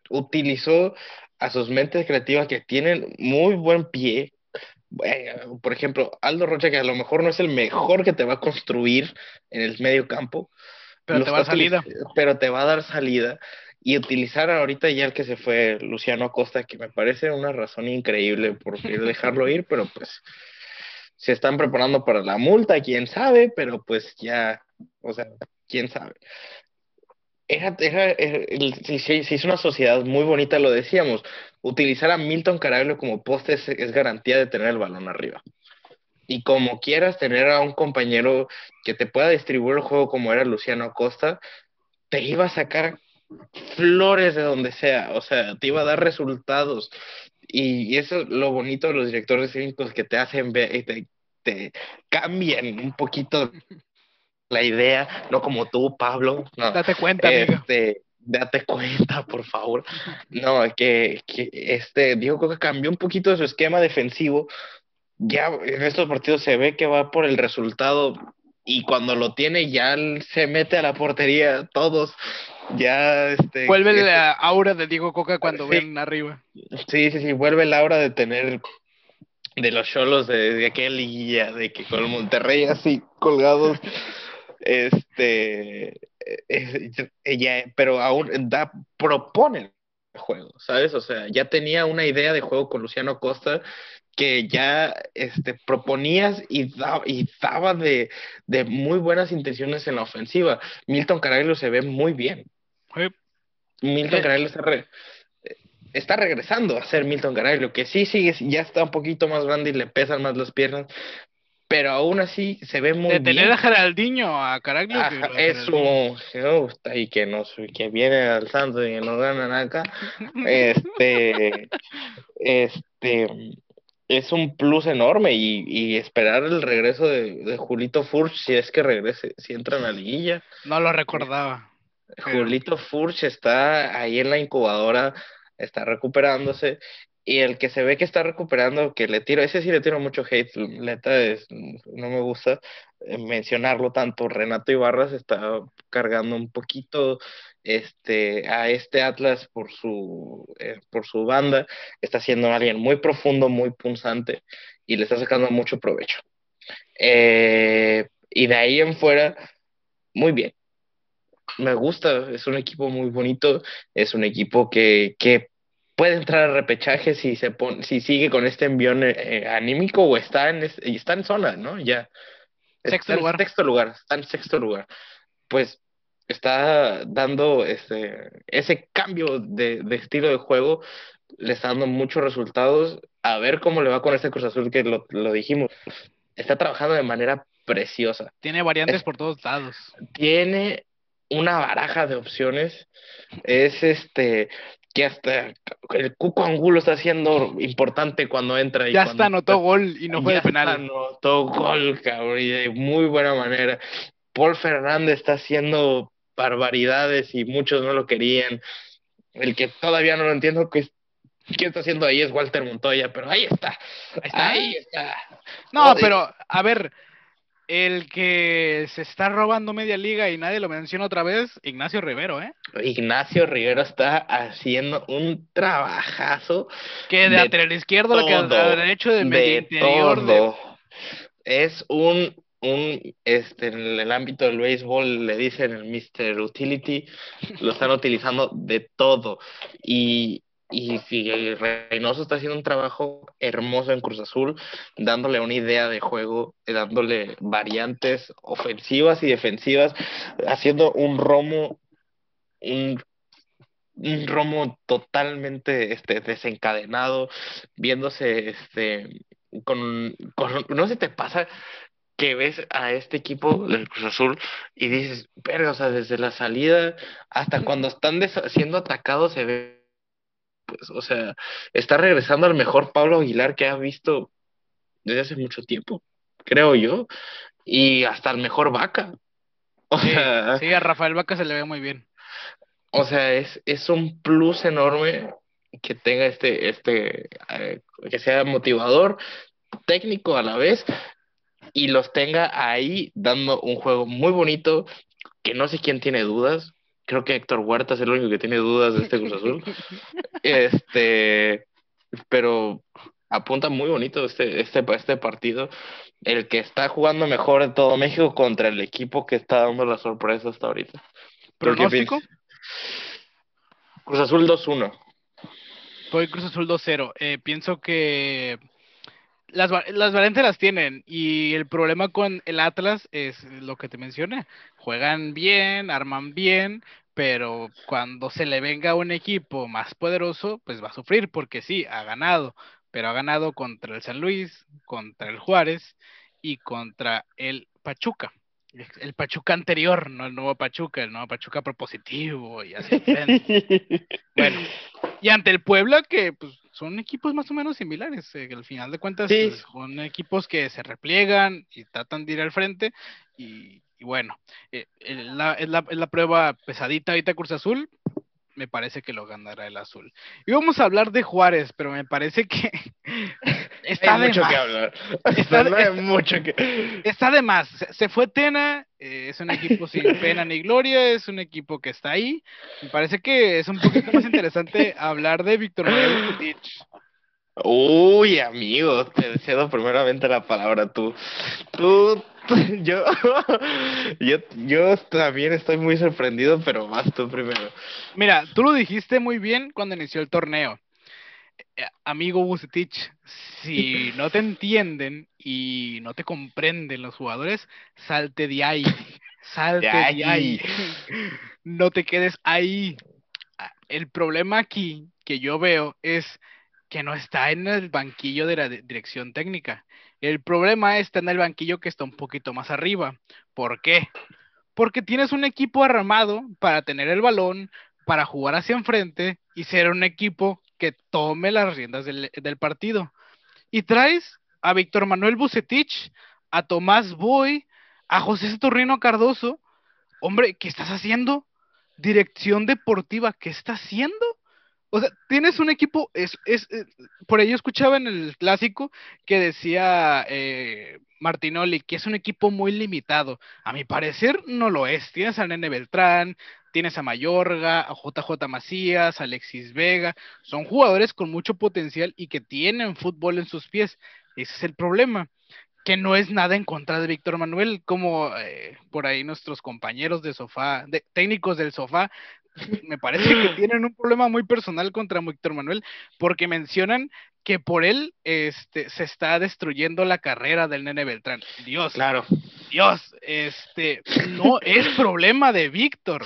Utilizó a sus mentes creativas que tienen muy buen pie. por ejemplo, Aldo Rocha, que a lo mejor no es el mejor que te va a construir en el medio campo. Pero te va a salida. Pero te va a dar salida y utilizar ahorita ya el que se fue Luciano Acosta, que me parece una razón increíble por dejarlo ir, pero pues se están preparando para la multa, quién sabe, pero pues ya, o sea, quién sabe. Era, era, si, es una sociedad muy bonita, lo decíamos, utilizar a Milton Caraglio como poste es, es garantía de tener el balón arriba y como quieras tener a un compañero que te pueda distribuir el juego como era Luciano Acosta, te iba a sacar flores de donde sea, o sea, te iba a dar resultados. Y, eso es lo bonito de los directores técnicos que te hacen ver, y te, te cambian un poquito la idea, no como tú, Pablo. date cuenta, este, Date cuenta, por favor. No, que, que este, digo que cambió un poquito de su esquema defensivo. Ya en estos partidos se ve que va por el resultado y cuando lo tiene ya se mete a la portería todos ya este vuelve la aura de Diego Coca cuando ven arriba sí sí sí vuelve la aura de tener de los cholos de, de aquella liguilla de que con Monterrey así colgados este ella pero aún da propone el juego sabes o sea ya tenía una idea de juego con Luciano Costa que ya este, proponías y, y daba de, de, muy buenas intenciones en la ofensiva. Milton Caraglio se ve muy bien. Milton Caraglio está, regresando a ser Milton Caraglio, que sí sigue, ya está un poquito más grande y le pesan más las piernas, pero aún así se ve muy de bien. tener a Geraldinho, a Caraglio. Ajá, es un me gusta y que nos que viene al Santos y que nos ganan acá. Este, este es un plus enorme y, y esperar el regreso de, de Julito Furch si es que regrese, si entra en la liguilla. No lo recordaba. Julito Furch está ahí en la incubadora, está recuperándose. Y el que se ve que está recuperando, que le tiro, ese sí le tiro mucho hate, neta, es, no me gusta eh, mencionarlo tanto. Renato Ibarras está cargando un poquito este, a este Atlas por su, eh, por su banda. Está siendo alguien muy profundo, muy punzante y le está sacando mucho provecho. Eh, y de ahí en fuera, muy bien me gusta, es un equipo muy bonito, es un equipo que, que puede entrar a repechaje si se pone, si sigue con este envión eh, anímico o está en es- está en zona, ¿no? Ya. Sexto Está en lugar. sexto lugar, está en sexto lugar. Pues está dando este, ese cambio de, de estilo de juego, le está dando muchos resultados. A ver cómo le va con este Cruz Azul que lo, lo dijimos. Está trabajando de manera preciosa Tiene variantes Es- por todos lados. tiene una baraja de opciones. Es este que hasta el Cuco Angulo está siendo importante cuando entra. y Ya hasta anotó gol y no fue de penal. anotó gol, cabrón, y de muy buena manera. Paul Fernández está haciendo barbaridades y muchos no lo querían. El que todavía no lo entiendo que qué está haciendo ahí es Walter Montoya, pero ahí está. Ahí está. Ahí está. No, pero a ver, el que se está robando media liga y nadie lo menciona otra vez, Ignacio Rivero, ¿eh? Ignacio Rivero está haciendo un trabajazo Que de, De lateral izquierdo, que todo, de derecho, de medio de interior, de- todo. Es un, un, este, en el ámbito del béisbol le dicen el Mr. Utility, lo están utilizando de todo. Y, y sí, Reynoso está haciendo un trabajo hermoso en Cruz Azul, dándole una idea de juego, dándole variantes ofensivas y defensivas, haciendo un romo, un romo totalmente este, desencadenado, viéndose este, con, con- no se te pasa que ves a este equipo del Cruz Azul y dices, verga, o sea, desde la salida hasta cuando están siendo atacados se ve, pues, o sea, está regresando al mejor Pablo Aguilar que ha visto desde hace mucho tiempo, creo yo, y hasta el mejor Vaca. O Sí, sea, sí, a Rafael Vaca se le ve muy bien. o sea, es, es un plus enorme que tenga este, este, eh, que sea motivador, técnico a la vez, y los tenga ahí dando un juego muy bonito, que no sé quién tiene dudas. Creo que Héctor Huerta es el único que tiene dudas de este Cruz Azul. Este, pero apunta muy bonito este, este, este partido. El que está jugando mejor en todo México contra el equipo que está dando la sorpresa hasta ahorita. ¿Tú qué ¿Pronóstico? Cruz Azul 2-1. Voy Cruz Azul 2-0. Eh, pienso que las, las variantes las tienen y el problema con el Atlas es lo que te mencioné. Juegan bien, arman bien, pero cuando se le venga un equipo más poderoso, pues va a sufrir porque sí, ha ganado, pero ha ganado contra el San Luis, contra el Juárez y contra el Pachuca. El Pachuca anterior, no el nuevo Pachuca, el nuevo Pachuca propositivo y así. Bueno, y ante el Puebla, que pues, son equipos más o menos similares, eh, que al final de cuentas Sí. pues, son equipos que se repliegan y tratan de ir al frente. Y, y bueno, eh, el- la- es, la, es la prueba pesadita ahorita Cruz Azul. Me parece que lo ganará el azul. Y vamos a hablar de Juárez, pero me parece que está Hay de mucho más. que hablar. Está- No hay está- mucho que... Está de más. Se, se fue Tena, eh, es un equipo sin pena ni gloria, es un equipo que está ahí. Me parece que es un poquito más interesante hablar de Víctor Manuel Bucetich. Uy, amigo, te cedo primeramente la palabra tú. Tú, yo, yo, yo también estoy muy sorprendido, pero vas tú primero. Mira, tú lo dijiste muy bien cuando inició el torneo. Eh, amigo Bucetich, si no te entienden y no te comprenden los jugadores, salte de ahí. Salte De de ahí. ahí. No te quedes ahí. Ah, El problema aquí que yo veo es que no está en el banquillo de la dirección técnica. El problema está en el banquillo que está un poquito más arriba. ¿Por qué? Porque tienes un equipo armado para tener el balón, para jugar hacia enfrente y ser un equipo que tome las riendas del, partido. Y traes a Víctor Manuel Bucetich, a Tomás Boy, a José Saturrino Cardoso. Hombre, ¿qué estás haciendo? Dirección deportiva, ¿qué estás haciendo? O sea, tienes un equipo, es, es, eh, por ello escuchaba en el clásico que decía eh, Martinoli que es un equipo muy limitado. A mi parecer no lo es. Tienes a Nene Beltrán, tienes a Mayorga, a JJ Macías, a Alexis Vega. Son jugadores con mucho potencial y que tienen fútbol en sus pies. Ese es el problema que no es nada en contra de Víctor Manuel, como eh, por ahí nuestros compañeros de sofá, de, técnicos del sofá, me parece que tienen un problema muy personal contra Víctor Manuel, porque mencionan que por él este, se está destruyendo la carrera del nene Beltrán. Dios, claro. Dios, este, no es problema de Víctor.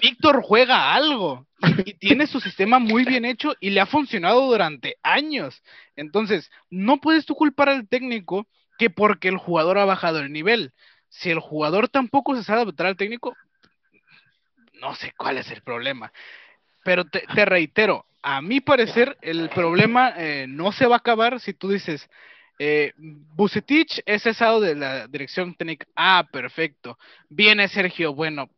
Víctor juega algo y tiene su sistema muy bien hecho y le ha funcionado durante años. Entonces, no puedes tú culpar al técnico que porque el jugador ha bajado el nivel. Si el jugador tampoco se sabe adaptar al técnico, no sé cuál es el problema. Pero te, reitero, a mi parecer, el problema eh, no se va a acabar si tú dices, eh, es cesado de la dirección técnica. Ah, perfecto. Viene Sergio, bueno,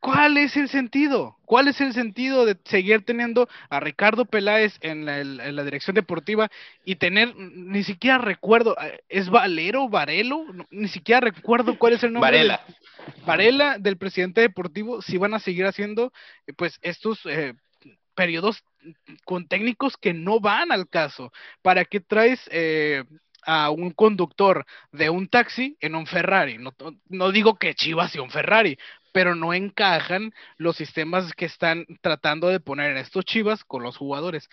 ¿Cuál es el sentido? ¿Cuál es el sentido de seguir teniendo a Ricardo Peláez en la, dirección deportiva y tener, ni siquiera recuerdo, eh, ¿es Valero, Varelo? ni siquiera recuerdo cuál es el nombre. Varela. Varela del presidente deportivo, si van a seguir haciendo, eh, pues, estos eh, periodos con técnicos que no van al caso. ¿Para qué traes a un conductor de un taxi en un Ferrari? No, no digo que Chivas sea un Ferrari, pero no encajan los sistemas que están tratando de poner en estos Chivas con los jugadores.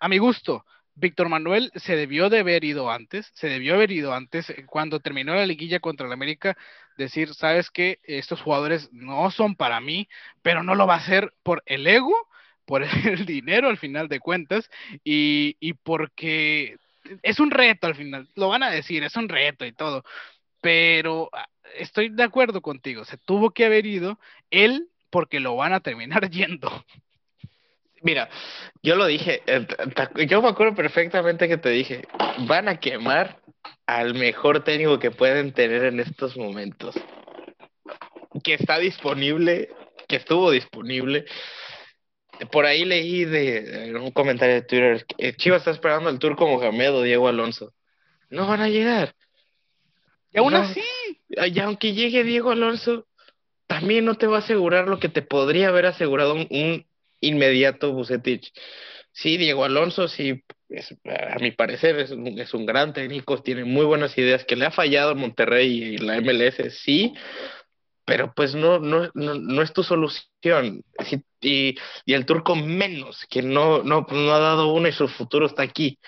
A mi gusto, Víctor Manuel se debió de haber ido antes, se debió haber ido antes eh, cuando terminó la liguilla contra el América, decir, sabes que estos jugadores no son para mí, pero no lo va a hacer por el ego, por el dinero al final de cuentas y, y porque es un reto al final, lo van a decir, es un reto y todo, pero ah, estoy de acuerdo contigo, se tuvo que haber ido él porque lo van a terminar yendo. Mira, yo lo dije, eh, yo me acuerdo perfectamente que te dije, van a quemar al mejor técnico que pueden tener en estos momentos, que está disponible, que estuvo disponible. Por ahí leí de, un comentario de Twitter, que Chivas está esperando el turco Mohamed o Diego Alonso. No van a llegar. Y aún así. Y aunque llegue Diego Alonso, también no te va a asegurar lo que te podría haber asegurado un, inmediato Bucetich. Sí, Diego Alonso, sí, a mi parecer es un, es un, gran técnico, tiene muy buenas ideas, que le ha fallado Monterrey y la MLS, sí, pero pues no, no, no, es tu solución. y, y, el turco menos, que no, no, no ha dado uno y su futuro está aquí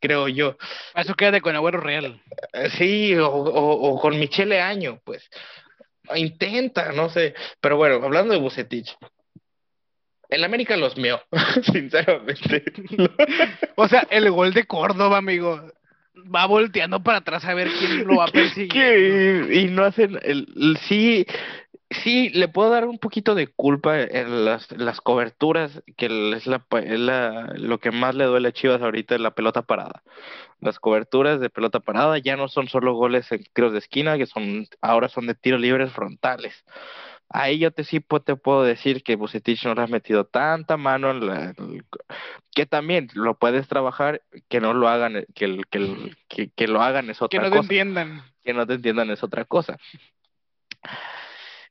creo yo. Eso queda con Agüero Real. Eh, sí, o, o, con Michele Año, pues. Intenta, no sé. Pero bueno, hablando de Bucetich. El América los meó, sinceramente. o sea, el gol de Córdoba, amigo. Va volteando para atrás a ver quién lo va a perseguir. Y no hacen. El, sí, sí, le puedo dar un poquito de culpa en las, las coberturas, que es, la, la, lo que más le duele a Chivas ahorita es la pelota parada. Las coberturas de pelota parada ya no son solo goles en tiros de esquina, que son ahora son de tiros libres frontales. Ahí yo te sí te puedo decir que Bucetich no le ha metido tanta mano en la, que también lo puedes trabajar, que no lo hagan, que, que, que, lo hagan es otra cosa. Que no te entiendan. Que no te entiendan es otra cosa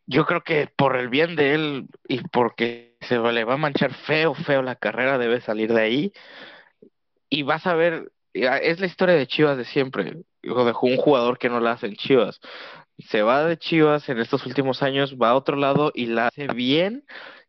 yo creo que por el bien de él y porque se le va a manchar feo, feo la carrera, debe salir de ahí. Y vas a ver, es la historia de Chivas de siempre, o de un jugador que no la hace en Chivas. Se va de Chivas en estos últimos años, va a otro lado y la hace bien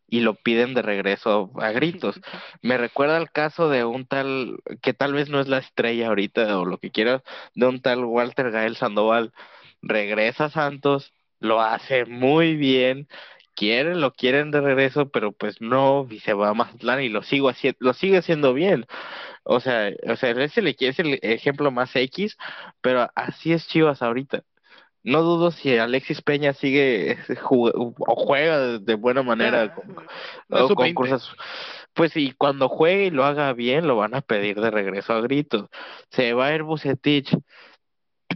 y lo piden de regreso a gritos. Me recuerda el caso de un tal, que tal vez no es la estrella ahorita o lo que quiera, de un tal Walter Gael Sandoval. Regresa a Santos, lo hace muy bien quieren, lo quieren de regreso, pero pues no, y se va a Mazatlán y lo sigo haciendo, lo sigue haciendo bien. O sea, o sea, ese es el ejemplo más X, pero así es Chivas ahorita. No dudo si Alexis Peña sigue o juega de buena manera con, con cosas. Pues y cuando juegue y lo haga bien, lo van a pedir de regreso a gritos. Se va a ir Bucetich.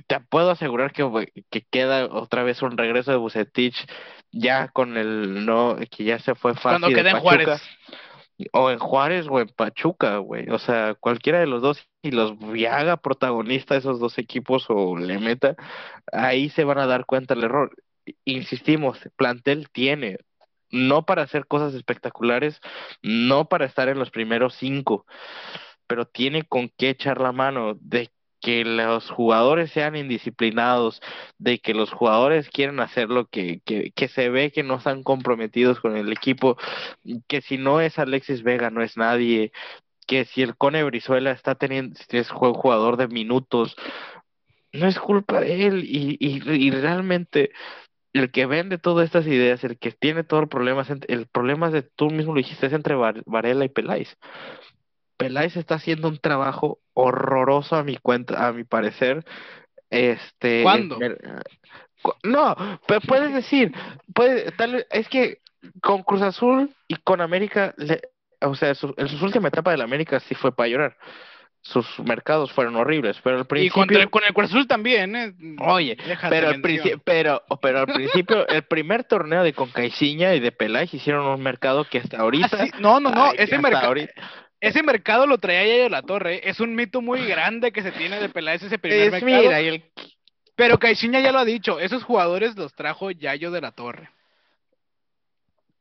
Te puedo asegurar que, que queda otra vez un regreso de Bucetich ya con el no, que ya se fue fácil. Cuando quede en Juárez. O en Juárez o en Pachuca, güey. O sea, cualquiera de los dos, y los haga protagonista esos dos equipos o le meta, ahí se van a dar cuenta el error. Insistimos, plantel tiene, no para hacer cosas espectaculares, no para estar en los primeros cinco, pero tiene con qué echar la mano de que los jugadores sean indisciplinados, de que los jugadores quieran hacer lo que, que, que, se ve que no están comprometidos con el equipo, que si no es Alexis Vega no es nadie, que si el Cone Brizuela está teniendo, es jugador de minutos, no es culpa de él y, y, y realmente el que vende todas estas ideas, el que tiene todo el problema, el problema es de tú mismo lo dijiste, es entre Varela y Peláez. Peláez está haciendo un trabajo horroroso a mi cuenta, a mi parecer. Este, ¿Cuándo? no, pero puedes decir, puede, tal, es que con Cruz Azul y con América, o sea, en su última etapa de la América sí fue para llorar. Sus mercados fueron horribles, pero al principio. Y con el, Cruz Azul también, ¿eh? Oye, pero al, pero, pero al principio, el primer torneo de Concaiciña y de Peláez hicieron un mercado que hasta ahorita. Ah, no, no, no, ese mercado. Ese mercado lo traía Yayo La Torre. ¿eh? Es un mito muy grande que se tiene de Peláez ese primer mercado. Mira, el... Pero Caixinha ya lo ha dicho. Esos jugadores los trajo Yayo de La Torre.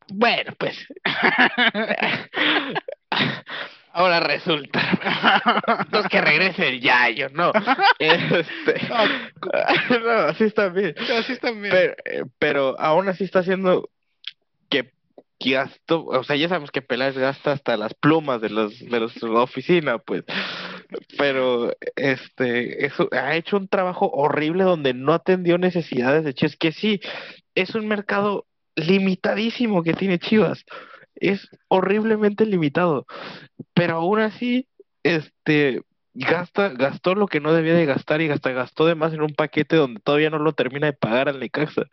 Bueno, pues. Ahora resulta. Entonces que regrese el Yayo, no. Este... no, así está bien. Así está bien. Pero, eh, pero aún así está haciendo gasto, o sea, ya sabemos que Peláez gasta hasta las plumas de los de los, la oficina, pues. Pero este eso ha hecho un trabajo horrible donde no atendió necesidades de Chivas, que sí, es un mercado limitadísimo que tiene Chivas. Es horriblemente limitado. Pero aún así, este gasta, gastó lo que no debía de gastar y hasta gastó de más en un paquete donde todavía no lo termina de pagar al Necaxa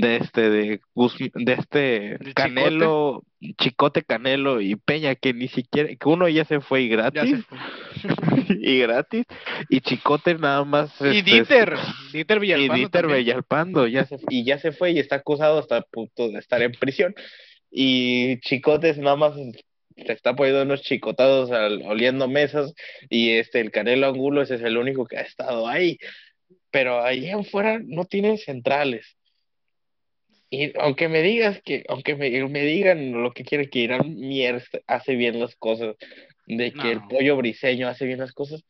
de este de, de este Canelo, Chicote? Canelo y Peña que ni siquiera que uno ya se fue y gratis. y gratis. Y Chicote nada más y este, Dieter Dieter Villalpando y Dieter Villalpando ya se, y ya se fue y está acusado hasta el punto de estar en prisión. Y Chicote nada más se está poniendo unos chicotados oliendo mesas y este el Canelo Angulo ese es el único que ha estado ahí. Pero ahí afuera no tienen centrales y aunque me digas que, aunque me, digan lo que quieren que Irán Mier hace bien las cosas, de que el pollo briseño hace bien las cosas,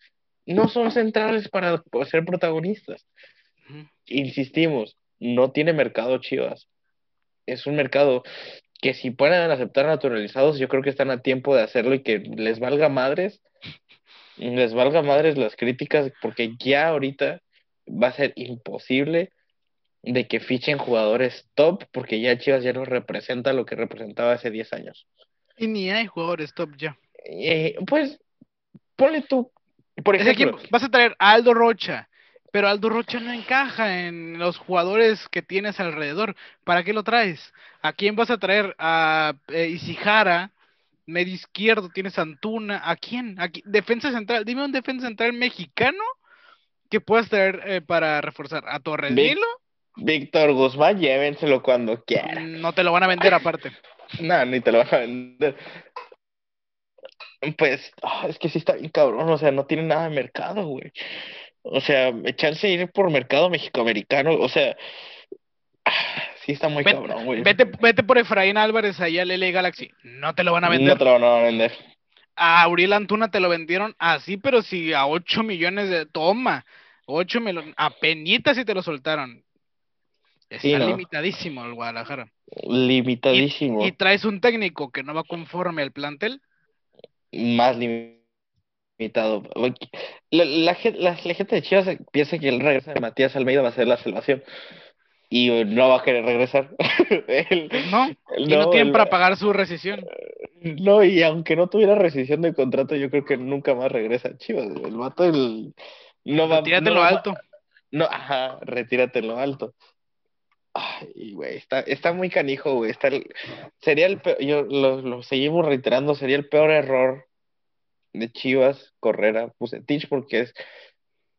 no son centrales para ser protagonistas. Insistimos, no tiene mercado Chivas. Es un mercado que si pueden aceptar naturalizados, yo creo que están a tiempo de hacerlo y que les valga madres, les valga madres las críticas, porque ya ahorita va a ser imposible de que fichen jugadores top, porque ya Chivas ya no representa lo que representaba hace 10 años. Y ni hay jugadores top ya. Eh, pues, ponle tú. Por ejemplo, vas a traer a Aldo Rocha, pero Aldo Rocha no encaja en los jugadores que tienes alrededor. ¿Para qué lo traes? ¿A quién vas a traer? A eh, Isijara, medio izquierdo, tienes Antuna. ¿A quién? ¿A Defensa central. Dime un defensa central mexicano que puedas traer eh, para reforzar. ¿A Torres? Víctor Guzmán, llévenselo cuando quieran. No te lo van a vender aparte. no, ni te lo van a vender. Pues, ah, es que sí está bien cabrón, o sea, no tiene nada de mercado, güey. O sea, echarse a ir por mercado mexicoamericano, o sea, ah, sí está muy cabrón, güey. Vete, vete por Efraín Álvarez allá al LA Galaxy, no te lo van a vender. No te lo van a vender. A Auriel Antuna te lo vendieron así, pero si a 8 millones de... Toma, 8 millones, a penitas si te lo soltaron. Está limitadísimo el Guadalajara. Limitadísimo. ¿Y, traes un técnico que no va conforme al plantel. Más limitado. La, la, gente de Chivas piensa que el regreso de Matías Almeida va a ser la salvación. y no va a querer regresar. no, y no, tienen para pagar su rescisión. No, y aunque no tuviera rescisión de contrato, yo creo que nunca más regresa a Chivas. El vato el, no va Retírate en lo alto. No, ajá, retírate en lo alto. Ay, güey, está, está muy canijo, güey. Está sería el peor, yo lo, lo, seguimos reiterando, sería el peor error de Chivas correr a Pusetich porque es,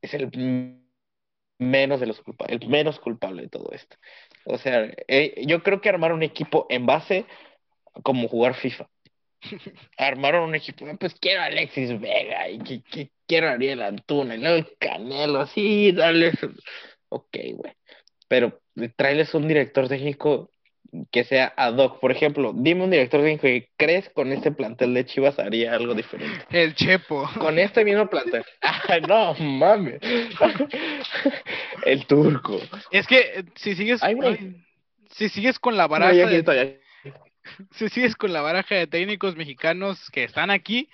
es el menos de los culpables, el menos culpable de todo esto. O sea, eh, yo creo que armar un equipo en base como jugar FIFA. Armaron un equipo, pues quiero a Alexis Vega y que, quiero a Ariel Antuna y luego Canelo, así, dale. Ok, güey. Pero traerles un director técnico que sea ad hoc. Por ejemplo, dime un director técnico que crees con este plantel de Chivas haría algo diferente. El Chepo. Con este mismo plantel. Ah, no, mames. El turco. Es que eh, si sigues, si sigues con la baraja, de, si sigues con la baraja de técnicos mexicanos que están aquí,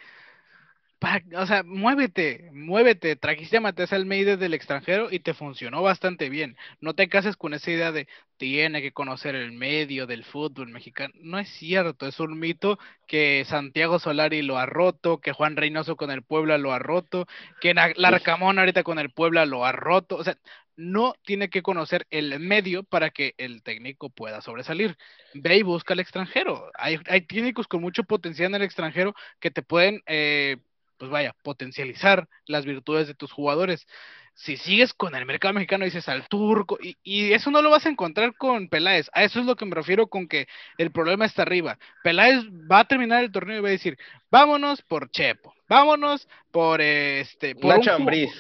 o sea, muévete, muévete. Trajiste a Matías Almeida del extranjero y te funcionó bastante bien. No te cases con esa idea de tiene que conocer el medio del fútbol mexicano. No es cierto, es un mito que Santiago Solari lo ha roto, que Juan Reynoso con el Puebla lo ha roto, que Larcamón ahorita con el Puebla lo ha roto. O sea, no tiene que conocer el medio para que el técnico pueda sobresalir. Ve y busca al extranjero. Hay, hay técnicos con mucho potencial en el extranjero que te pueden eh, pues vaya, potencializar las virtudes de tus jugadores. Si sigues con el mercado mexicano, dices al turco, y, eso no lo vas a encontrar con Peláez. A eso es lo que me refiero con que el problema está arriba. Peláez va a terminar el torneo y va a decir, vámonos por Chepo, vámonos por este... Por Nacho Ambriz.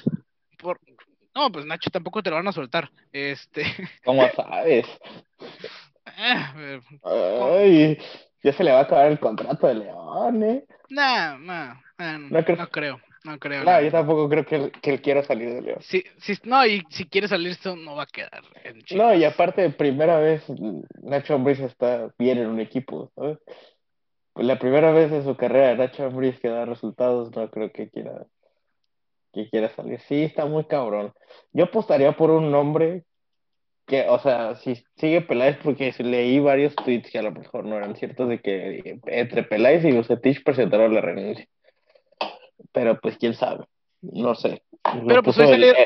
Por, no, pues Nacho tampoco te lo van a soltar. Este. ¿Cómo sabes? Eh, Ay, ya se le va a acabar el contrato de León, ¿eh? No, no, no, creo. no creo. No, yo tampoco creo que él, que él quiera salir de León. Sí, sí, no, y si quiere salir, esto no va a quedar. En no, y aparte, primera vez Nacho Ambriz está bien en un equipo, ¿sabes? La primera vez en su carrera Nacho Ambriz que da resultados, no creo que quiera que quiera salir. Sí, está muy cabrón. Yo apostaría por un nombre que, o sea, si sigue Peláez, porque leí varios tweets que a lo mejor no eran ciertos de que entre Peláez y Bucetich presentaron la renuncia. Pero pues quién sabe, no sé. Pero pues hoy salieron,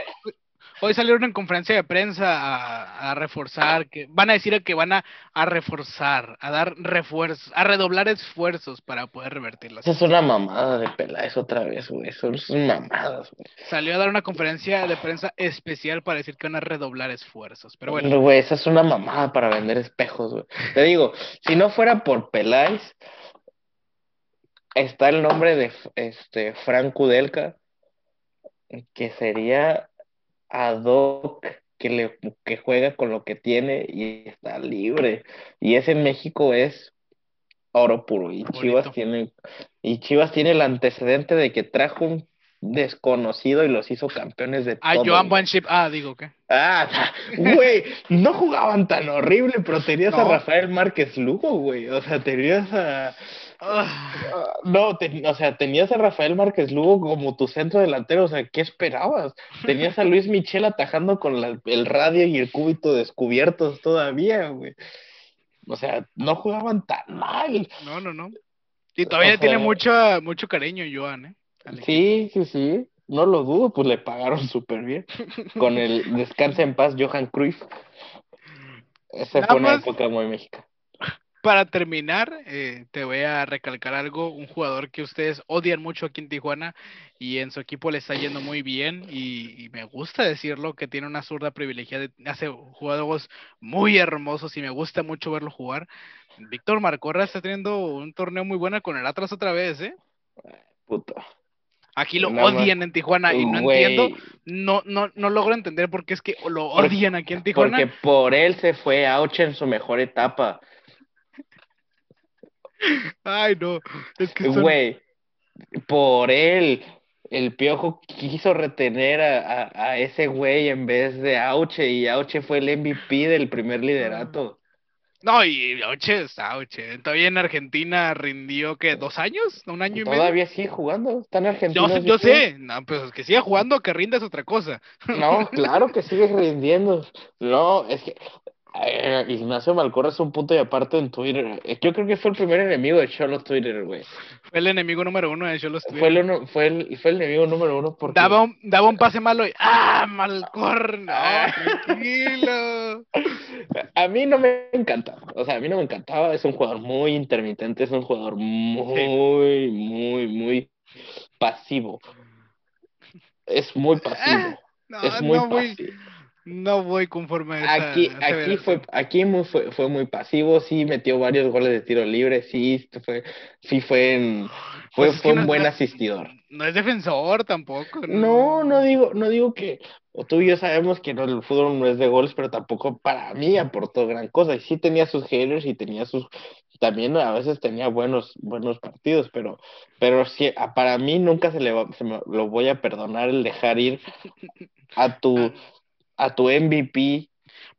en conferencia de prensa a, reforzar, que van a decir que van a, reforzar, a dar refuerzos, a redoblar esfuerzos para poder revertirlas. Es una mamada de Peláez otra vez, güey. Son, mamadas, güey. Salió a dar una conferencia de prensa especial para decir que van a redoblar esfuerzos. Pero bueno. Güey, esa es una mamada para vender espejos, güey. Te digo, si no fuera por Peláez está el nombre de este Frank Kudelka, que sería ad hoc, que, le, que juega con lo que tiene y está libre. Y ese en México es oro puro. Y Chivas tiene, y Chivas tiene el antecedente de que trajo un desconocido y los hizo campeones de ah, Joan Banship, ah, digo que. Ah, güey, no jugaban tan horrible, pero tenías a Rafael Márquez Lugo, güey. O sea, tenías a Ah, no, o sea, tenías a Rafael Márquez Lugo como tu centro delantero, o sea, ¿qué esperabas? Tenías a Luis Michel atajando con el radio y el cúbito descubiertos todavía, güey. O sea, no jugaban tan mal. No, no, no. Y todavía tiene mucho, mucho cariño Joan, ¿eh? Sí, sí, sí. No lo dudo, pues le pagaron súper bien. Con el descanse en paz Johan Cruyff. Esa fue una época muy mexicana para terminar, eh, te voy a recalcar algo, un jugador que ustedes odian mucho aquí en Tijuana y en su equipo le está yendo muy bien y, me gusta decirlo, que tiene una zurda privilegiada, hace juegos muy hermosos y me gusta mucho verlo jugar. Víctor Marcorra está teniendo un torneo muy bueno con el Atlas otra vez, ¿eh? Puto. Aquí lo odian en Tijuana y no entiendo, no, no, no logro entender por qué es que lo odian aquí en Tijuana. Porque por él se fue Auche en su mejor etapa. Ay, no. Es que Güey, por él, el piojo quiso retener a, a, ese güey en vez de Auche, y Auche fue el MVP del primer liderato. No, y Auche es Auche. Todavía en Argentina rindió, ¿qué? ¿Dos años? ¿Un año y medio? Todavía sigue jugando. Está en Argentina. Yo, yo sé. No, pues que siga jugando, que rinda es otra cosa. No, claro que sigue rindiendo. No, es que Eh, Ignacio Malcorra es un punto y aparte en Twitter. Eh, Yo creo que fue el primer enemigo de Cholos Twitter, güey. Fue el enemigo número uno de Cholos Fue el, uno- fue, el, fue el enemigo número uno porque... Daba un, daba un pase malo y ¡ah! Malcor, no, Ah. tranquilo. A mí no me encanta. O sea, a mí no me encantaba. Es un jugador muy intermitente. Es un jugador muy, muy, muy pasivo. Es muy pasivo. No, es muy no pasivo. No voy conforme a esa- Aquí, a aquí fue, aquí muy, fue, fue muy pasivo, sí metió varios goles de tiro libre, sí fue, sí fue fue, Pues es que fue un no- buen asistidor. No es defensor tampoco. No, no digo, no digo que, o tú y yo sabemos que no, el fútbol no es de goles, pero tampoco para mí aportó gran cosa. Y sí tenía sus haters y tenía sus, también a veces tenía buenos, buenos partidos, pero, pero sí, para mí nunca se le va, se me lo voy a perdonar el dejar ir a tu, a tu MVP.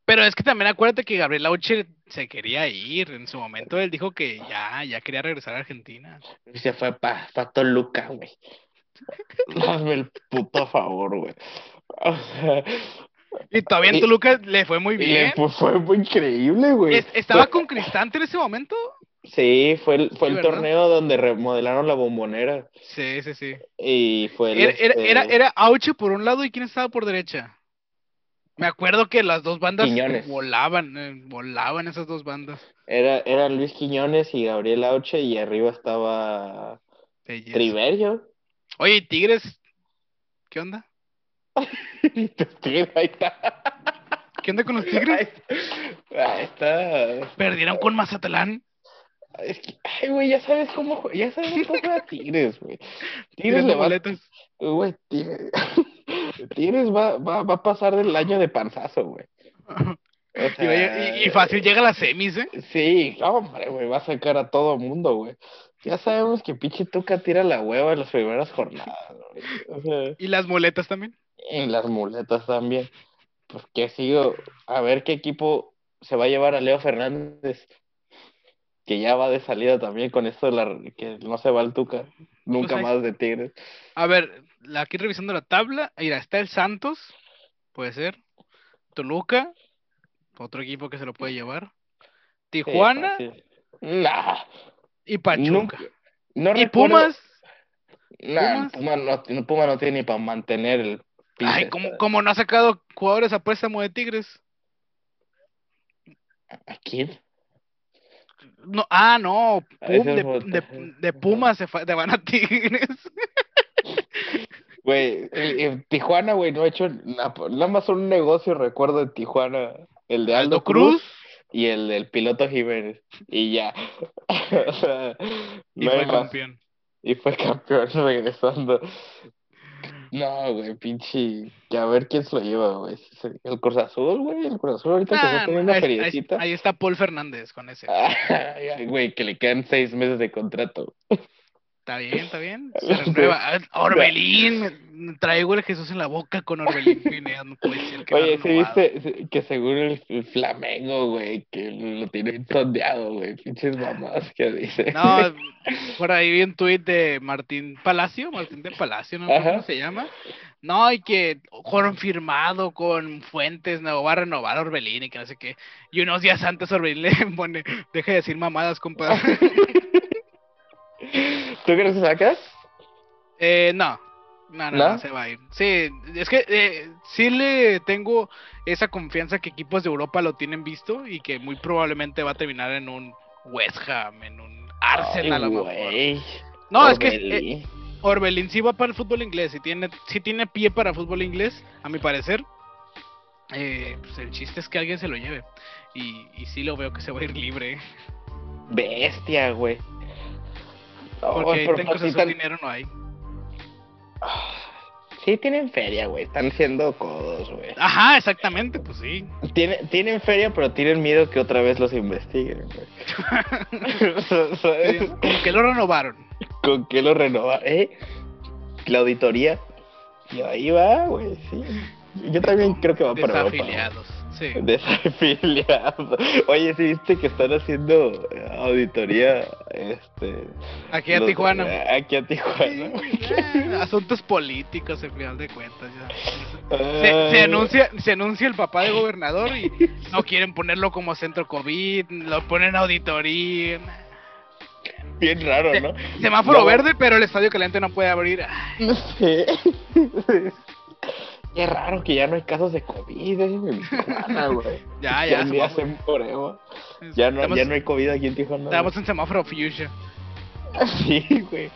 Pero es que también acuérdate que Gabriel Auche se quería ir. En su momento él dijo que ya, ya quería regresar a Argentina. Y se fue para pa Toluca, güey. Hazme el puto favor, güey. O sea, Y todavía en Toluca le fue muy le bien. fu- fue muy increíble, güey. Es- ¿Estaba Fue- con Cristante en ese momento? Sí, fue el, fue Sí, el ¿verdad? torneo donde remodelaron la bombonera. Sí, sí, sí. Y fue el, Era, era, este, era, era Auche por un lado y quién estaba por derecha. Me acuerdo que las dos bandas Quiñones. volaban, eh, volaban esas dos bandas. era, era Luis Quiñones y Gabriel Auche, y arriba estaba Belleza. Triverio. Oye, ¿y Tigres, ¿qué onda? Ahí está. ¿Qué onda con los Tigres? Ahí está. Perdieron con Mazatlán. Es que, ay, güey, ya sabes cómo, ya sabes cómo juega Tigres, güey. Tigres Tigres le de va, boletas. güey, Tigres, Tigres va, va, va a pasar del año de panzazo, güey. O Y, sea, y- y fácil llega a las semis, ¿eh? Sí, hombre, güey, va a sacar a todo mundo, güey. Ya sabemos que pinche Tuca tira la hueva en las primeras jornadas, güey. O sea, Y las muletas también. en las muletas también. Porque sigo a ver qué equipo se va a llevar a Leo Fernández, que ya va de salida también con esto de la que no se va al Tuca, nunca Pues más de Tigres. A ver, la- aquí revisando la tabla, mira, está el Santos, puede ser. Toluca, otro equipo que se lo puede llevar. Sí, Tijuana. Nah, y Pachuca. no y Pumas. Nah, Pumas. Puma no, Puma no tiene ni para mantener el Ay, como no ha sacado jugadores a préstamo de Tigres. ¿A quién? No, ah, no, Pum- de, de, de Pumas se, fa- de van a Tigres. Güey, el- el Tijuana, güey, no ha hecho na- nada más un negocio, recuerdo en Tijuana, el de Aldo Aldo Cruz. Cruz y el del piloto Jiménez, y ya. O sea, Y no fue campeón. Y fue campeón regresando. No, güey, pinche. Que a ver quién se lo lleva, güey. El Cruz Azul, güey. El Cruz Azul ahorita que Ah, está teniendo ahí, una ahí- feriecita. ahí está Paul Fernández con ese. Güey, que le quedan seis meses de contrato. Está bien, está bien. Se renueva. Ah, Orbelín. Traigo el Jesús en la boca con Orbelín Pineda. No puede ser que Oye, sí viste que según el, el Flamengo, güey, que lo tiene sondeado, güey, pinches mamás que dice. No, por ahí vi un tuit de Martín Palacio, Martín de Palacio, no sé cómo se llama. No, y que confirmado con fuentes, no va a renovar Orbelín y que no sé qué. Y unos días antes Orbelín le pone, deja de decir mamadas, compadre. ¿Tú crees que sacas? eh, no, no, no, ¿No? no se va a ir. Sí, es que eh, sí le tengo esa confianza que equipos de Europa lo tienen visto y que muy probablemente va a terminar en un West Ham, en un Arsenal a Ay, lo mejor. No, es que eh, Orbelín. Orbelín sí va para el fútbol inglés, sí tiene, sí tiene pie para fútbol inglés, a mi parecer. Eh, pues el chiste es que alguien se lo lleve. Y, y sí lo veo que se va a ir libre. Bestia, güey. Porque sí Azul tan- dinero no hay. Ah, Sí tienen feria, güey. Están siendo codos, güey. Ajá, exactamente, pues sí. Tienen, tienen feria, pero tienen miedo que otra vez los investiguen, güey. Como que lo renovaron. ¿Con qué lo renova? ¿Eh? La auditoría. Y ahí va, güey, sí. Yo también creo que va para Europa. Desafiliados. Sí. Desafiliado. Oye, ¿sí viste que están haciendo auditoría este Aquí a los- Tijuana. Aquí a Tijuana. Eh, asuntos políticos, al final de cuentas. ya. Se, anuncia, se anuncia el papá de gobernador y no quieren ponerlo como centro COVID, lo ponen auditoría. Bien raro, ¿no? Semáforo verde, pero el estadio caliente no puede abrir. No sé. Qué raro que ya no hay casos de COVID en Tijuana, güey. Ya, Ya ya. hacen prueba. Ya no, Estamos- ya no hay COVID aquí en Tijuana. Estamos en semáforo fuchsia. Sí, güey.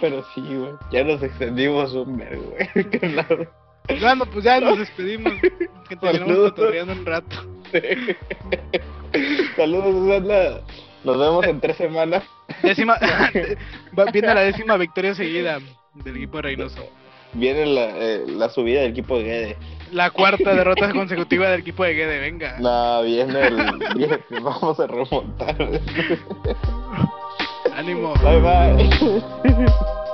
Pero sí, güey. Ya nos extendimos un vergo, güey. Qué raro. Bueno, pues ya nos despedimos. Que terminamos cotorreando un rato. Saludos, Susana. Nos vemos en tres semanas. Décima, viene la décima victoria seguida del equipo de Reynoso. Viene la, eh, la subida del equipo de Guede. La cuarta derrota consecutiva del equipo de Guede, venga. No, viene el. viene- vamos a remontar. Ánimo. Bye bye.